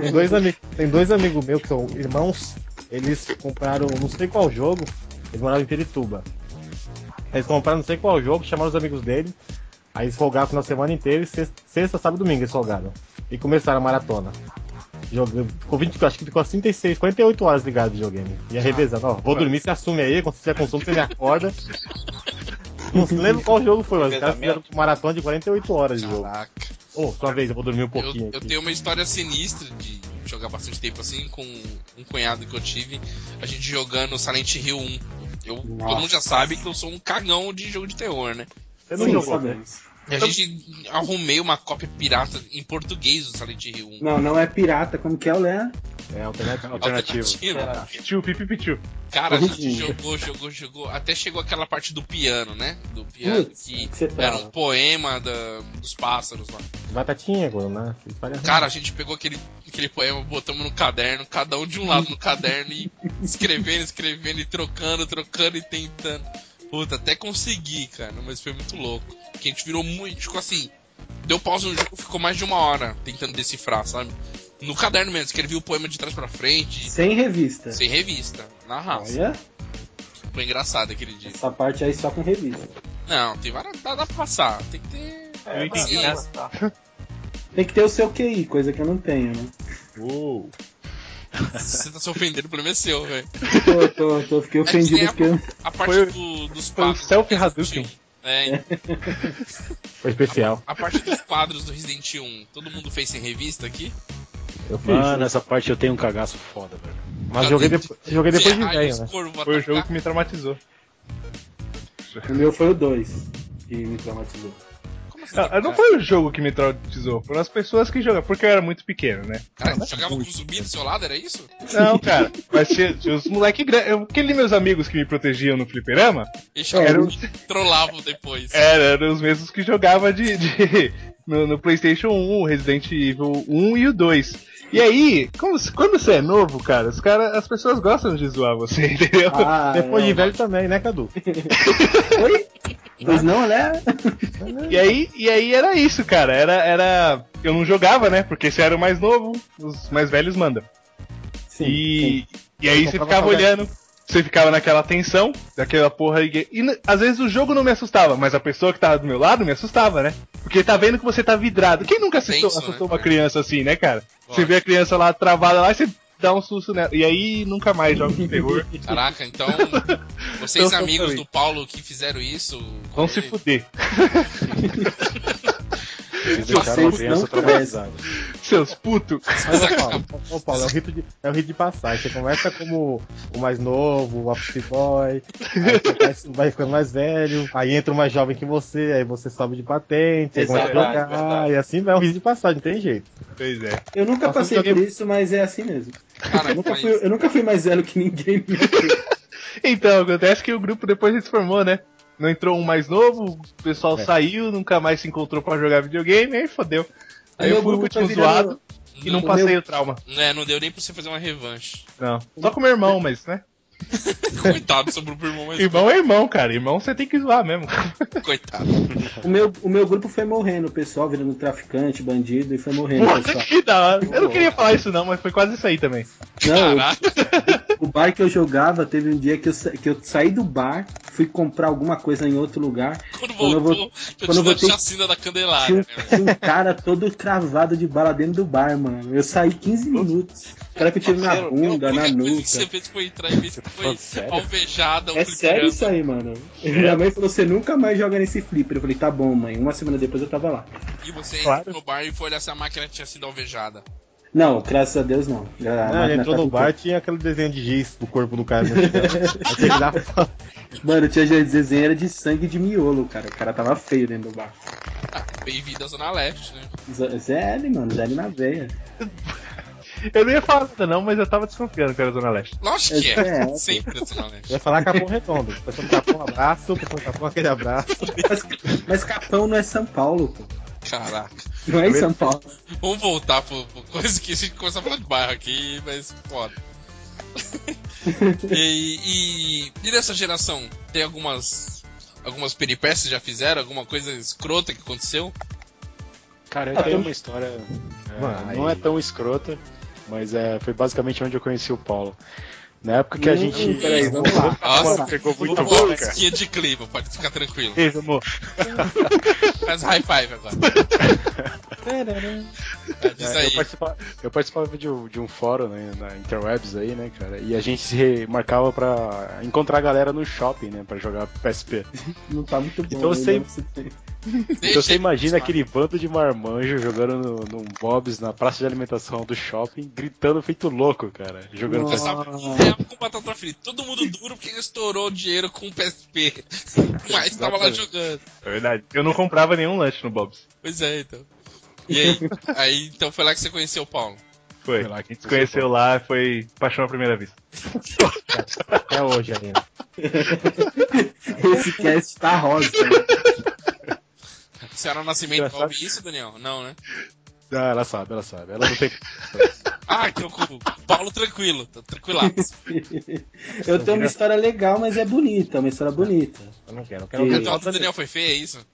Tem dois, ami tem dois amigos meus que são irmãos. Eles compraram não sei qual jogo. Eles moravam em Pirituba. Eles compraram não sei qual jogo, chamaram os amigos dele. Aí eles folgaram na semana inteira e sexta, sexta, sábado e domingo eles folgaram. E começaram a maratona. Jogando, ficou 20, acho que ficou 36, 48 horas ligado de videogame. E revezando, ó, vou dormir, você assume aí, quando você tiver consumo, você me acorda. Não lembro qual jogo foi, mas os caras fizeram maratona de 48 horas de jogo. Caraca. Ô, sua vez, eu vou dormir um Eu, pouquinho eu aqui. tenho uma história sinistra de jogar bastante tempo assim com um cunhado que eu tive. A gente jogando Silent Hill 1. Eu, todo mundo já sabe que eu sou um cagão de jogo de terror, né? Você não Sim, sabemos. E a gente arrumei uma cópia pirata em português do Silent Hill 1. Não, não é pirata, como que é o Léo? É alternativo. Alternativo. Alternativa. Pichu, pipi, pichu. Cara, a gente Corridinho. jogou, jogou, jogou. Até chegou aquela parte do piano, né? Do piano Putz, que que era um poema da- dos pássaros lá. Batatinha, agora, né? Cara, a gente pegou aquele, aquele poema, botamos no caderno, cada um de um lado no caderno e escrevendo, escrevendo e trocando, trocando e tentando. Puta, até consegui, cara, mas foi muito louco. Porque a gente virou muito, ficou assim. Deu pausa no jogo, ficou mais de uma hora tentando decifrar, sabe? No caderno mesmo, escrevi o poema de trás pra frente, Sem revista. sem revista, na raça. Olha, Foi engraçado aquele dia. essa parte aí só com revista. Não, tem várias. Dá, dá pra passar. Tem que ter. É, Eu entendi, né? Tem que ter o seu QI, coisa que eu não tenho, né? Uou. Você tá se ofendendo, o problema é seu, velho. Tô, tô, tô, fiquei ofendido nem a- porque. A parte Foi- do- dos foi o quadros. selfie do Resident Hadouken. É, Foi especial. a parte dos quadros do Resident Evil 1, todo mundo fez sem revista aqui? Eu fiz. Mano, essa parte eu tenho um cagaço foda, velho. Mas joguei, depois joguei depois de velho, né? Foi o jogo que me traumatizou. O meu foi o 2 que me traumatizou. Como assim, Não, não foi o jogo que me traumatizou, foram as pessoas que jogaram, porque eu era muito pequeno, né? Cara, você jogava com zumbi do seu lado, era isso? Não, cara, mas tinha, tinha os moleque grandes. Aqueles meus amigos que me protegiam no fliperama E É, chegaram, eram, trollavam depois. eram, eram os mesmos que jogavam de, de- no, no PlayStation 1, o Resident Evil 1 e o 2. E aí, como se- quando você é novo, cara, os cara, as pessoas gostam de zoar você, entendeu? Ah, Depois de não. velho também, né, Cadu? Oi? Pois não, né? E aí, e aí era isso, cara. Era, era. Eu não jogava, né? Porque você era o mais novo, os mais velhos mandam. Sim, E, e aí você ficava olhando, você ficava naquela tensão, daquela porra. E, e às vezes o jogo não me assustava, mas a pessoa que tava do meu lado me assustava, né? Porque tá vendo que você tá vidrado. Quem nunca assustou, Tenso, assustou né? uma criança assim, né, cara? Você vê a criança lá travada lá e você dá um susto nela. E aí nunca mais joga de terror. Caraca, então. Vocês Eu amigos do Paulo que fizeram isso. Vão se fuder. Deixaram Vocês criança traumatizada. Seus putos. Mas, ô Paulo, ô, Paulo, é o rito de, é o rito de passagem. Você começa como o mais novo, o office boy, aí vai- ficando mais velho, aí entra o mais jovem que você, aí você sobe de patente, aí começa a jogar, verdade. e assim vai, é um rito de passagem, não tem jeito. Pois é. Eu nunca Nossa, passei por isso, mas é assim mesmo. Cara, Eu nunca mas- fui, eu nunca fui mais velho que ninguém. Então, acontece que o grupo depois se formou, né? Não entrou um mais novo, o pessoal É. saiu, nunca mais se encontrou pra jogar videogame, aí fodeu. Aí Meu eu fui o grupo tá último virando- zoado e não o passei meu- o trauma. É, não deu nem pra você fazer uma revanche. Não. Só com meu irmão, mas, né? Coitado, sobrou pro irmão mais Irmão é irmão, cara. Irmão você tem que zoar mesmo. Coitado. O meu, o meu grupo foi morrendo, o pessoal virando traficante, bandido e foi morrendo, o pessoal. que da hora. Eu não queria falar isso não, mas foi quase isso aí também. Não, Caraca. o bar que eu jogava, teve um dia que eu, sa- que eu saí do bar, fui comprar alguma coisa em outro lugar. Quando Quando eu voltou, vou- eu quando eu voltei- chacina da Tinha Candelária. um, né? tinha um cara todo cravado de bala dentro do bar, mano. Eu saí 15 minutos. O cara que eu tiro na bunda, na nuca. que você fez foi entrar e ver se foi Sério? alvejada. um É sério isso aí, mano. Minha mãe falou: você nunca mais joga nesse flipper. Eu falei: tá bom, mãe. Uma semana depois eu tava lá. E você Claro. entrou no bar e foi olhar se a máquina tinha sido alvejada. Não, graças a Deus não. A Não, ele entrou tá no bar, tinha aquele desenho de giz do corpo do cara. Mano, tinha desenho era de sangue de miolo, cara. O cara tava feio dentro do bar. Ah, bem-vindo à Zona Leste, né? ZL, mano, ZL na veia. Eu não ia falar nada não, mas eu tava desconfiando que era Zona Leste. Lógico que é. É. Sempre à Zona Eu Leste. ia falar Capão Redondo. Pessoa do Capão, um abraço. Pessoa do Capão, aquele abraço. Mas, mas Capão não é São Paulo, pô. Caraca. Não é em São Paulo. Vamos voltar pro, pro coisa que a gente começou a falar de bairro aqui, mas foda. e, e, e dessa geração, tem algumas algumas peripécias já fizeram? Alguma coisa escrota que aconteceu? Cara, eu Ah, tenho uma história. é, não é tão escrota, mas é, foi basicamente onde eu conheci o Paulo. Na época que a Hum, gente. peraí, vamos lá. Nossa, pegou muito cara. musiquinha de clima, pode ficar tranquilo. Beijo, amor. Faz high five agora. É, É, eu, participava, eu participava de, um- de um fórum né, na Interwebs aí, né, cara? E a gente se marcava pra encontrar a galera no shopping, né? Pra jogar PSP. Não tá muito bom. Então eu você- Então você imagina aquele bando de marmanjo jogando no, num Bob's na praça de alimentação do shopping, gritando feito louco, cara. Jogando Nossa. Real com batata frita. Todo mundo duro porque ele estourou dinheiro com o PSP. Mas tava lá jogando. É verdade. Eu não comprava nenhum lanche no Bob's. Pois é, então. E aí? aí então foi lá que você conheceu o Paulo. Foi. Foi lá A que gente se conheceu lá, foi paixão à primeira vista. Até hoje ainda. Esse cast tá rosa. né? Senhora Nascimento Engraçado. ouve isso, Daniel? Não, né? Ah, ela sabe, ela sabe. Ela não tem. Ah, que eu Paulo tranquilo, tá tranquilaço. Eu tenho uma história legal, mas é bonita, uma história bonita. Eu não quero, eu quero E-. A do Daniel foi feia, é isso?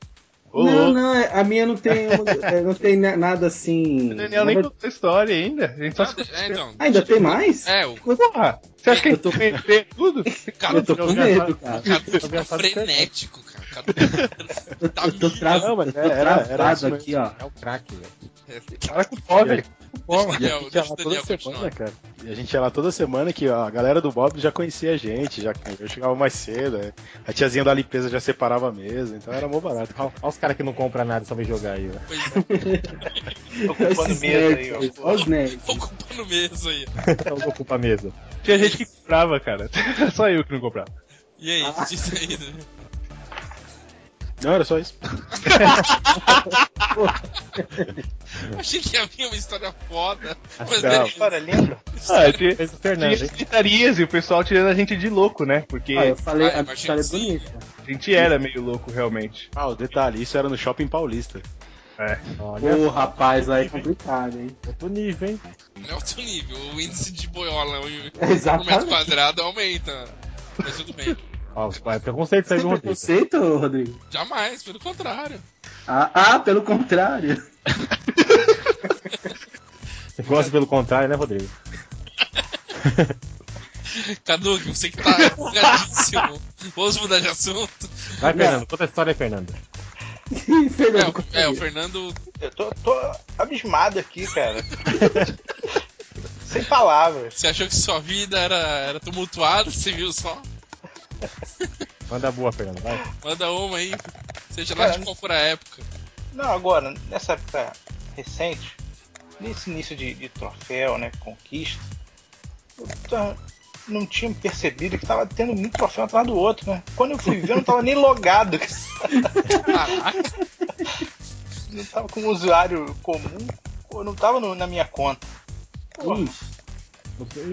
Ô, não, louco. não, é- a minha não tem, é, não tem na- nada assim. O Daniel nem contou a história ainda. A gente só se É, então. Ainda tem mais? É, o Porra, você acha que a Eu tô- conhecer tudo? cara Eu tô com medo, cara. Frenético, tá eu tô travado, Não, mas tô era- era aqui, ó. É o craque, velho. Para com fome. Deixa o E a gente ia lá toda semana, cara. E a gente ia lá toda semana que ó, a galera do Bob já conhecia a gente, já eu chegava mais cedo, né? a tiazinha da limpeza já separava a mesa, então era mó barato. Olha os caras que não compram nada só vem jogar aí, velho. É, Tô ocupando mesa aí, ó. Olha os nerds. ocupando mesa aí. Eu vou ocupar a mesa. Tinha gente que comprava, cara. Só eu que não comprava. E aí, diz aí, Daniel. Não, era só isso. Achei que havia uma história foda. Mas Não. Daniel, História linda. Ah, tinha, o tinha e o pessoal tirando a gente de louco, né? Porque Ah, eu falei, Ah, a história é bonita. a gente era meio louco realmente. Ah, o detalhe, isso era no Shopping Paulista. É. Olha, Ô, rapaz, aí é complicado, hein? outro nível, hein? é outro nível. O índice de boiola o metro quadrado aumenta. Mas tudo bem. Ó, vai preconceito isso aí, Tem Rodrigo? preconceito, Rodrigo? Jamais, pelo contrário. Ah, ah, pelo contrário. Você gosta pelo contrário, né, Rodrigo? Cadu, você que tá empolgadíssimo. Vamos mudar de assunto. Vai, Fernando, conta a história aí, Fernando. É, Fernando, o- é, o Fernando. Eu tô, tô abismado aqui, cara. Sem palavras. Você achou que sua vida era, era tumultuada, você viu só? Manda boa, Fernando, vai. Manda uma aí. Seja lá de qual for a época. Não, agora, nessa época recente, nesse início de, de troféu, né, conquista, eu não tinha percebido que tava tendo muito troféu atrás do outro, né? Quando eu fui ver, eu não tava nem logado. Caraca. Não tava com um usuário comum, eu não tava no- na minha conta. Porra,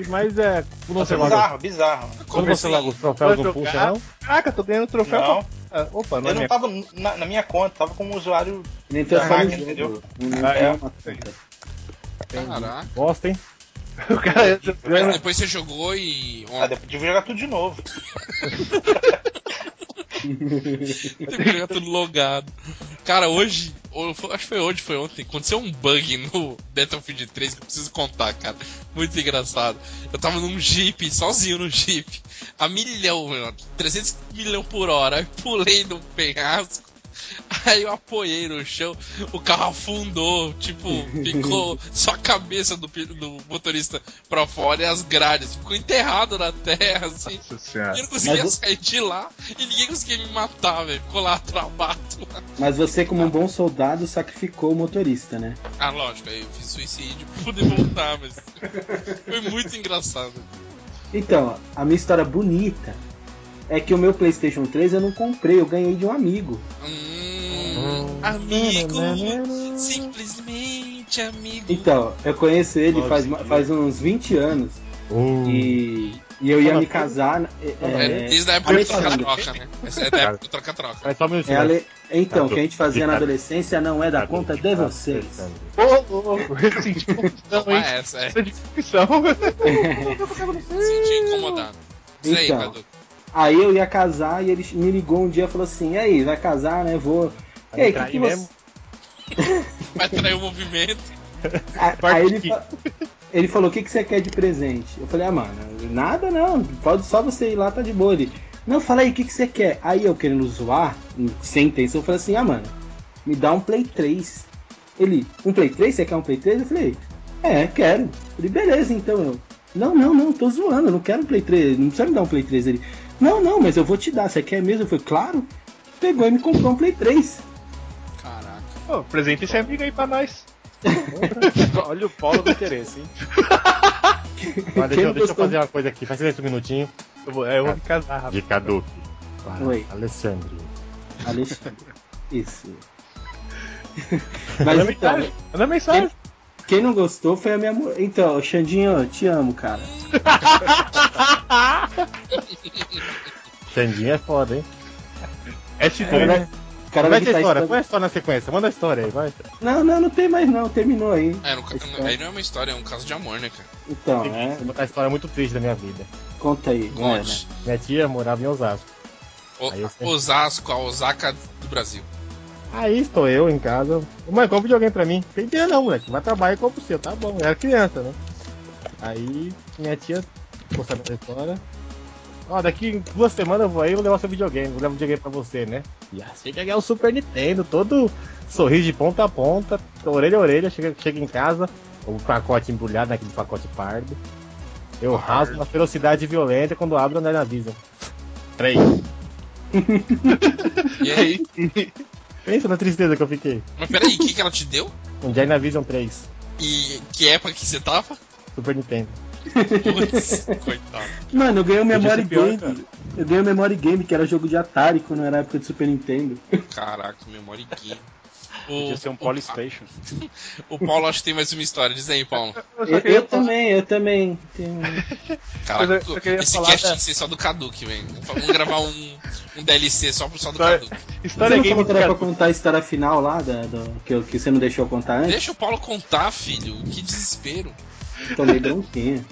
Mas é. Quando você é bizarro, bizarro. quando você loga os troféus no pulso, não? Caraca, tô ganhando troféu. Não, pra- Ah, Opa, não é eu não minha. tava na, na minha conta, tava com um usuário. nem tem só no entendeu? Não Ah, é? Caraca. Bosta, hein? O cara Mas depois você jogou e. Ah, depois devia jogar tudo de novo. Tudo logado. Cara, hoje, acho que foi hoje, foi ontem, aconteceu um bug no Battlefield 3 que eu preciso contar, cara. Muito engraçado. Eu tava num Jeep, sozinho no Jeep, a milhão, meu, 300 milhão por hora. Aí pulei no penhasco. Aí eu apoiei no chão, o carro afundou, tipo, ficou só a cabeça do, do motorista pra fora e as grades, ficou enterrado na terra, assim. Nossa senhora. Eu não conseguia Mas sair de lá e ninguém conseguia me matar, velho. Ficou lá travado. Mas você, como um bom soldado, sacrificou o motorista, né? Ah, lógico, aí eu fiz suicídio pra poder voltar, mas foi muito engraçado. Então, a minha história bonita é que o meu PlayStation 3 eu não comprei, eu ganhei de um amigo. Hum, amigo, simplesmente amigo. Então, eu conheço ele Nossa, faz, faz uns 20 anos Uh, e, e eu ia me casar. É, É, é, desde a época do família. troca-troca, né? Essa é da época do troca-troca. É minutinho. a le- Então, o Tá que a gente fazia na Tá adolescência não é da conta de vocês. Ô, louco, eu senti confusão, Toma hein? essa, é. Essa discussão. Senti incomodado. Diz aí, Então. Aí eu ia casar e ele me ligou um dia e falou assim: E aí, vai casar, né? Vou. E aí, que, que você. mesmo? Vai trair o movimento. Aí ele, fa- ele falou: O que, que você quer de presente? Eu falei: Ah, mano, nada não. Pode só você ir lá, tá de boa. Ele, não, fala aí, o que, que você quer? Aí eu querendo zoar, sem intenção, eu falei assim: Ah, mano, me dá um Play 3. Ele, um Play 3? Você quer um Play 3? Eu falei: É, quero. Falei: Beleza, então eu. Não, não, não, tô zoando, eu não quero um Play 3. Não precisa me dar um Play 3. Ele, não, não, mas eu vou te dar. Você quer mesmo? Eu falei: Claro. Pegou e me comprou um Play 3. Pô, presente esse amigo aí pra nós. Olha o polo do interesse, hein? Mas deixa, eu- deixa eu fazer uma coisa aqui, faz silêncio um minutinho. Eu vou, é, eu vou me casar, rapaz. De Caduque. Para Oi. Alessandro. Alexandre. Isso. Manda Mas então, mensagem. Manda mensagem. Quem não gostou foi a minha mulher. Então, Xandinho, eu te amo, cara. Xandinho é foda, hein? SD. Cara, o cara vai ter história, põe a história na sequência, manda a história aí, vai. Não, não, não tem mais não, terminou aí. É, ca- aí não é uma história, é um caso de amor, né, cara? Então, é, a história muito triste da minha vida. conta aí. vai, né? Conte. Minha tia morava em Osasco. O- Aí. Osasco, a Osaka do Brasil. Aí estou eu em casa. Mãe, compra um videogame pra mim. Tem dinheiro não, moleque. Vai trabalhar e compra o seu, tá bom. Eu era criança, né? Aí minha tia, ficou sabendo da história. Ó, daqui em duas semanas eu vou aí e vou levar seu videogame. Vou levar o videogame pra você, né? E assim que ganhar o Super Nintendo, todo sorriso de ponta a ponta, orelha a orelha, chega, chega em casa, o pacote embrulhado naquele pacote pardo. Eu rasgo na velocidade violenta quando abro na Dynavision. Três. E aí? Pensa na tristeza que eu fiquei. Mas peraí, o que, que ela te deu? Um Dynavision 3, E que época que você tava? Super Nintendo. Putz, coitado. Mano, eu ganhei o Memory pior, Game. cara. Eu ganhei o Memory Game, que era jogo de Atari quando era época de Super Nintendo. Caraca, memória game. Podia O, ser um Polystation. o Paulo acho que tem mais uma história. Diz aí, Paulo. Eu Eu, eu também, eu também. Tenho... Caraca, eu- esse cast da- tem que ser só do Caduque, velho. Vamos gravar um, um DLC só pro só do História- Caduque. Você História não game pra contar a história final lá, da, do- que, que você não deixou contar antes? Deixa o Paulo contar, filho. Que desespero. Tomei bronquinha.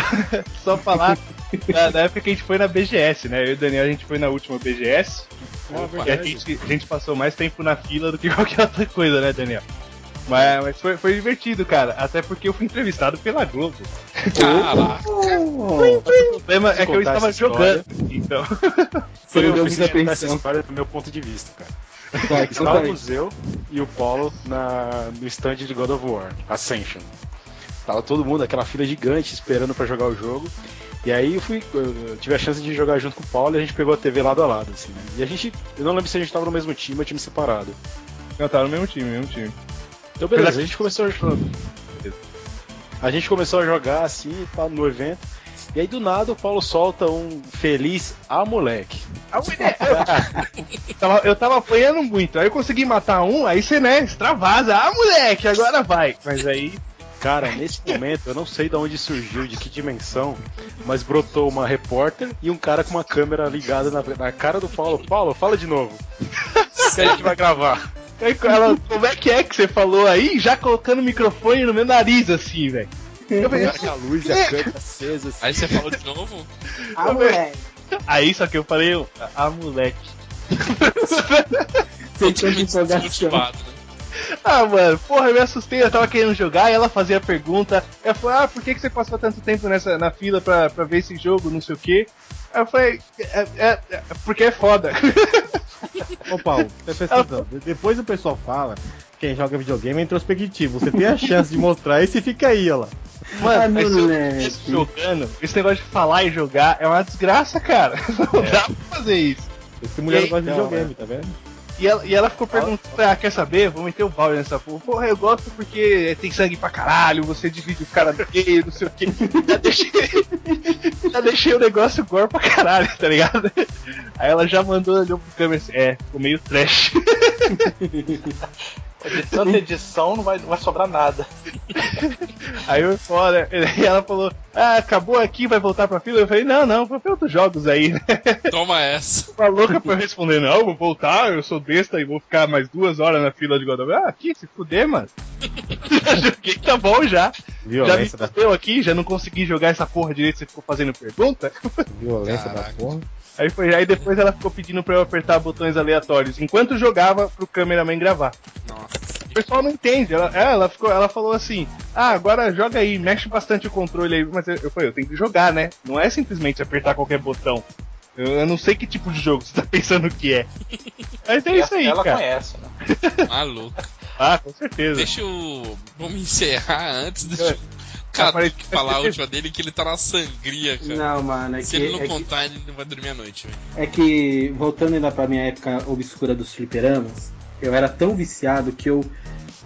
só falar da, da época que a gente foi na BGS, né? Eu e o Daniel a gente foi na última BGS. Opa. E a gente, a gente passou mais tempo na fila do que qualquer outra coisa, né, Daniel? Mas, mas foi, foi divertido, cara. Até porque eu fui entrevistado pela Globo. Caraca. Oh, O problema é que eu estava jogando. Então. eu preciso muita contar essa história do meu ponto de vista, cara. Vai, conta aí. Estávamos eu e o Paulo na, no stand de God of War, Ascension. Tava todo mundo, aquela fila gigante, esperando pra jogar o jogo. E aí eu fui, eu tive a chance de jogar junto com o Paulo e a gente pegou a TV lado a lado, assim. E a gente, eu não lembro se a gente tava no mesmo time ou time separado. Não, tava no mesmo time, mesmo time. Então beleza, a gente começou a jogar. A gente começou a jogar assim, tá, no evento. E aí do nada o Paulo solta um feliz ah moleque. A mulher. Eu tava, eu tava apanhando muito. Aí eu consegui matar um, aí você, né, extravasa. Ah, moleque, agora vai. Mas aí. Cara, nesse momento, eu não sei de onde surgiu, de que dimensão, mas brotou uma repórter e um cara com uma câmera ligada na, na cara do Paulo. Paulo, fala de novo. que a gente vai gravar. ela, como é que é que você falou aí? Já colocando o microfone no meu nariz, assim, velho. Eu falei, a luz e a câmera acesa. Assim. Aí você falou de novo? Ah, moleque. Aí só que eu falei, ah, moleque. Tanta Totalmente empolgação. Ah, mano, porra, eu me assustei, eu tava querendo jogar e ela fazia a pergunta. Ela falou, ah, por que, que você passou tanto tempo nessa, na fila pra, pra ver esse jogo, não sei o quê? Aí eu falei, é, é- é porque é foda. Ô Paulo. De- Depois o pessoal fala que quem joga videogame é introspectivo. Você tem a chance de mostrar isso e fica aí, ó lá. Mano, mas se eu moleque. estivesse jogando, esse negócio de falar e jogar é uma desgraça, cara. Não dá pra fazer isso. Esse mulher E não gosta de videogame, tá vendo? E ela, e ela ficou perguntando, ah, quer saber? Vou meter o balde nessa porra. Porra, eu gosto porque tem sangue pra caralho, você divide o cara no meio, não sei o que. Já deixei, já deixei o negócio gore pra caralho, tá ligado? Aí ela já mandou, olhou pro câmera assim, é, ficou meio trash. De tanta edição não vai, não vai sobrar nada. Aí eu fora, e ela falou, ah, acabou aqui, vai voltar pra fila? Eu falei, não, não, vou ver outros jogos aí, né? Toma essa. Uma louca pra eu responder, não, vou voltar, eu sou besta e vou ficar mais duas horas na fila de God of War. Ah, aqui, se fuder, mano. já joguei, tá bom já. Já me Violência da, fudeu aqui, já não consegui jogar essa porra direito, você ficou fazendo pergunta. violência da Caraca. porra. Aí, foi, aí depois ela ficou pedindo pra eu apertar botões aleatórios enquanto jogava pro cameraman gravar. Nossa. O pessoal não entende. Ela, é, ela, ficou, ela falou assim: Ah, agora joga aí, mexe bastante o controle aí. Mas eu, eu falei, eu tenho que jogar, né? Não é simplesmente apertar qualquer botão. Eu, eu não sei que tipo de jogo você tá pensando que é. Mas é isso aí, ela cara. conhece, né? Maluco. Ah, com certeza. Deixa eu. Vamos encerrar antes de É. o cara Aparece- falar a última dele que ele tá na sangria, cara. Não, mano, é Se que, ele não é, que, contar, ele não vai dormir à noite, velho. é que, voltando ainda pra minha época obscura dos fliperamas, eu era tão viciado que eu,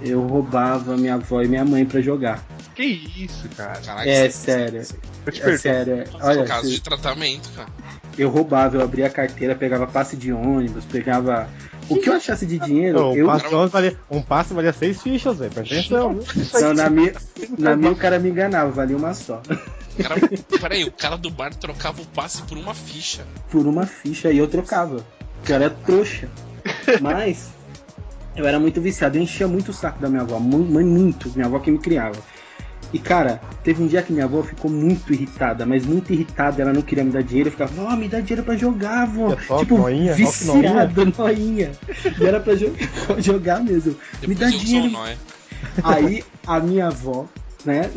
eu roubava minha avó e minha mãe pra jogar. Que isso, cara. Caraca, É isso- sério. Eu te É perdoo. sério. é. isso é Olha, caso de tratamento, cara. eu roubava, eu abria a carteira, pegava passe de ônibus, pegava. O que eu achasse de dinheiro, Não, um, eu. passe valia, um passe valia seis fichas, velho. Presta atenção. Não, na minha, na minha o cara me enganava, valia uma só. O cara, peraí, o cara do bar trocava o passe por uma ficha. Por uma ficha e eu trocava. Porque eu era trouxa. Mas eu era muito viciado, eu enchia muito o saco da minha avó, mu- mu- muito, minha avó que me criava. E cara, teve um dia que minha avó ficou muito irritada, mas muito irritada, ela não queria me dar dinheiro, eu ficava, vó, me dá dinheiro pra jogar, vó. É tipo, noinha, top, viciado, noinha. E era pra jo- jogar mesmo. Me Depois dá eu sou dinheiro. Aí a minha avó, né,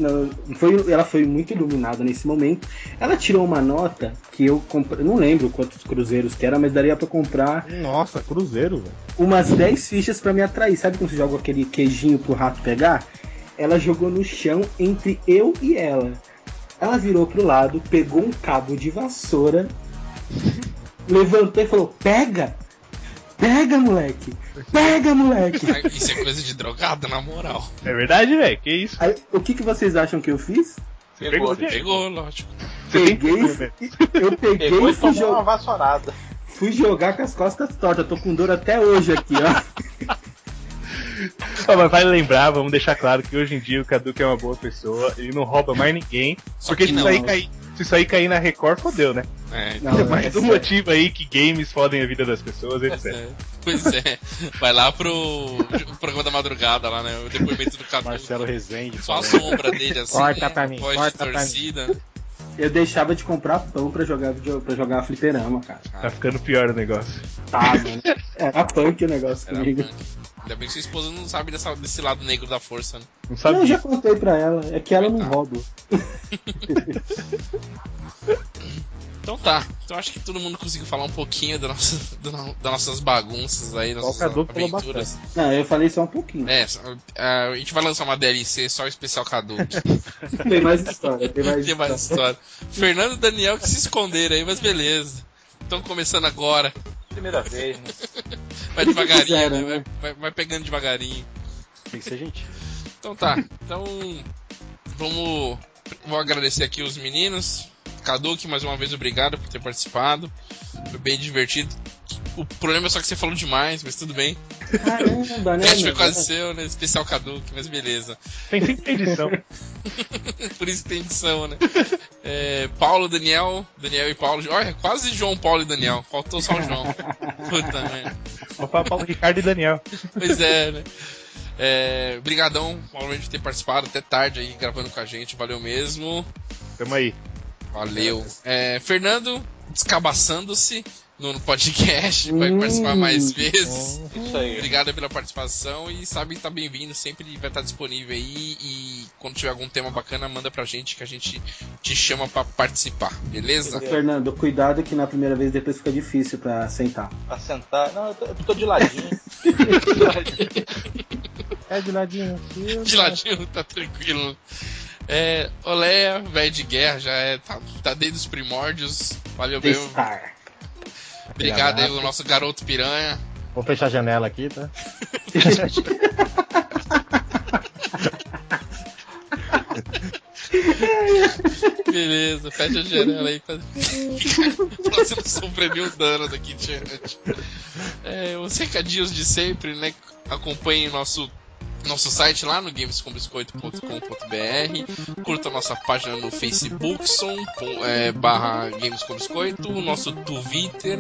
foi, ela foi muito iluminada nesse momento. Ela tirou uma nota que eu comprei, não lembro quantos cruzeiros que era, mas daria pra comprar Nossa, cruzeiro, velho. umas 10 fichas pra me atrair. Sabe quando você joga aquele queijinho pro rato pegar? Ela jogou no chão entre eu e ela. Ela virou pro lado, pegou um cabo de vassoura, levantou e falou: Pega! Pega, moleque! Pega, moleque! Isso é coisa de drogada, na moral. É verdade, velho. Que isso? Aí, o que, que vocês acham que eu fiz? Você pegou, Pegou, Pegou, lógico. Peguei, eu peguei Pegou e fui, tomou uma vassourada. fui jogar com as costas tortas. Tô com dor até hoje aqui, ó. Ó, mas vale lembrar, vamos deixar claro que hoje em dia o Caduca é uma boa pessoa, ele não rouba mais ninguém. Só porque que se não. isso, aí cair, se isso aí cair na Record, fodeu, né? É, Não, é é mais um sério. motivo aí que games fodem a vida das pessoas, etc. é, pois é. Vai lá pro programa da madrugada lá, né? O depoimento do Cadu. Marcelo Rezende. Só a sombra dele, assim. Corta né? pra mim, Voz corta de pra mim. Eu deixava de comprar pão pra jogar, pra jogar fliperama, cara. Tá ficando pior o negócio. Tá, mano. Era punk o negócio Era comigo. punk. Ainda bem que sua esposa não sabe dessa- desse lado negro da força, né? Não sabe Não, eu já contei pra ela. É que ela não rouba. Então tá. Então acho que todo mundo conseguiu falar um pouquinho da nossa, do das nossas bagunças aí, nossas Cadu falou aventuras. Não, eu falei só um pouquinho. É, só- a gente vai lançar uma DLC só especial Cadu. Tem mais história, tem mais Tem mais história. história. Fernando e Daniel que se esconderam aí, mas beleza. Estão começando agora. Primeira vez, né? Vai devagarinho, Fizeram, né? né? Vai, vai- vai pegando devagarinho. Tem que ser gente. Então tá. Então vamos. Vou agradecer aqui os meninos. Caduque, mais uma vez, obrigado por ter participado. Foi bem divertido. O problema é só que você falou demais, mas tudo bem. Caramba, O né? teste foi meu? quase seu, né? Especial Caduque, mas beleza. Tem sempre edição. Por isso que tem edição, né? É, Paulo, Daniel, Daniel e Paulo. Olha, quase João, Paulo e Daniel. Faltou só o João. Puta merda. Vou falar Paulo Ricardo e Daniel. Pois é, né? É, brigadão, Paulo, de ter participado até tarde aí, gravando com a gente. Valeu mesmo. Tamo aí. Valeu. É, Fernando, descabaçando-se no no podcast, vai Hum. participar mais vezes. Isso aí. Obrigado pela participação e sabe que tá bem-vindo, sempre vai estar disponível aí e quando tiver algum tema bacana, manda pra gente que a gente te chama pra participar, beleza? Ô, Fernando, cuidado que na primeira vez depois fica difícil pra sentar. Pra sentar. Não, eu tô, eu tô de ladinho. É de ladinho aqui. De ladinho, tá tranquilo. É, Oleia, velho de guerra, já é, tá, tá desde os primórdios. Valeu mesmo. Star. Obrigado aí, o nosso garoto piranha. Vou fechar a janela aqui, tá? Beleza, fecha a janela aí. Pra... Você não sofrer nenhum dano daqui em diante. É, os recadinhos de sempre, né? Acompanhe nosso nosso site lá no gamescombiscoito.com.br curta nossa página no Facebook som, com- é, barra gamescombiscoito. O nosso Twitter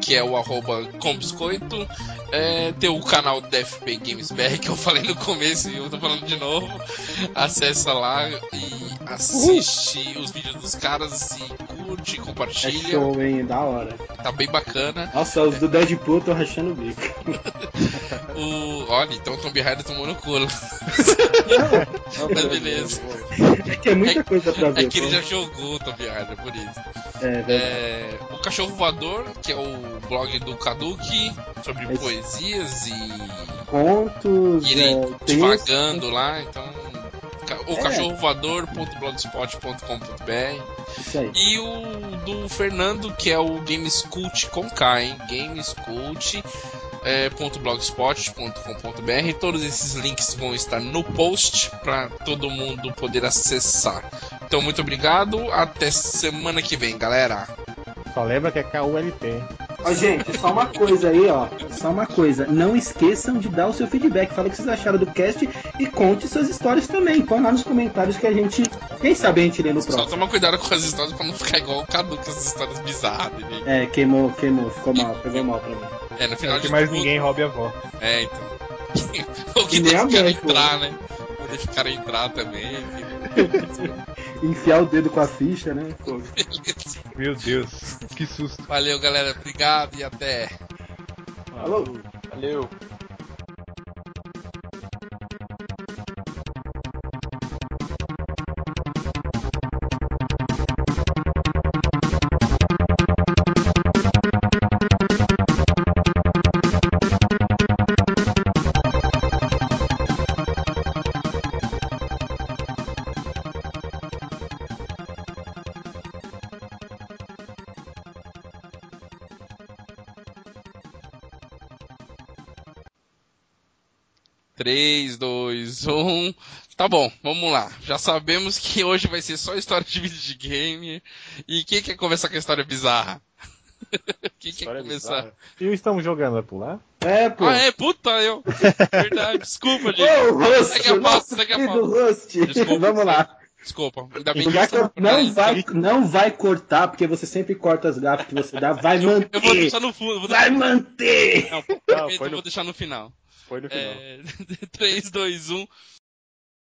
que é o arroba combiscoito. É, tem o canal do FP Games BR que eu falei no começo e eu tô falando de novo. Acessa lá e assiste os vídeos dos caras e curte, É compartilha show, hein? Da hora. tá bem bacana. Nossa, os do Deadpool eu tô rachando o bico. o, olha, então o Tomb Raider tomou no culo mas beleza É que é muita coisa pra ver. É que ele já jogou Tomb Raider, por isso. É. É, o Cachorro Voador, que é o blog do Kaduki, sobre Esse- poesias e, Contos, e ele é, divagando lá, então. O É. cachorrovoador.blogspot.com.br e o do Fernando, que é o Games Cult com K, hein? Games Cult. É, .blogspot.com.br. Todos esses links vão estar no post para todo mundo poder acessar. Então, muito obrigado. Até semana que vem, galera. Só lembra que é KULT. Ó, gente, só uma coisa aí, ó. Só uma coisa. Não esqueçam de dar o seu feedback. Fala o que vocês acharam do cast e conte suas histórias também. Põe lá nos comentários que a gente. Quem sabe a gente lê no Só próximo. toma cuidado com as histórias pra não ficar igual o Cadu com essas histórias bizarras dele. É, queimou, queimou. Ficou mal, pegou mal pra mim. É, no final É que de mais tudo- ninguém roube a avó. É, então. o que nem deixa o cara entrar, né? Vou deixar o cara entrar também. Enfiar o dedo com a ficha, né? Beleza. Meu Deus, que susto. Valeu, galera. Obrigado e até. Alô? Valeu. Tá bom, vamos lá. Já sabemos que hoje vai ser só história de videogame. E quem quer começar com a história bizarra? quem quer História começar? bizarra. E o Estamos Jogando vai pular? É, pô. Ah, é, puta, eu. Verdade, desculpa, gente. Ô, Rust, Segue a pauta, nosso segue a pauta. Rust. Desculpa. Vamos lá. Desculpa, ainda bem Não que cor- não, vai, não vai cortar, porque você sempre corta as gafas que você dá. Vai Eu, manter. eu vou deixar no fundo. Vou Vai deixar, manter. não, Não, eu vou no, deixar no final. foi no final. É, 3, 2, 1.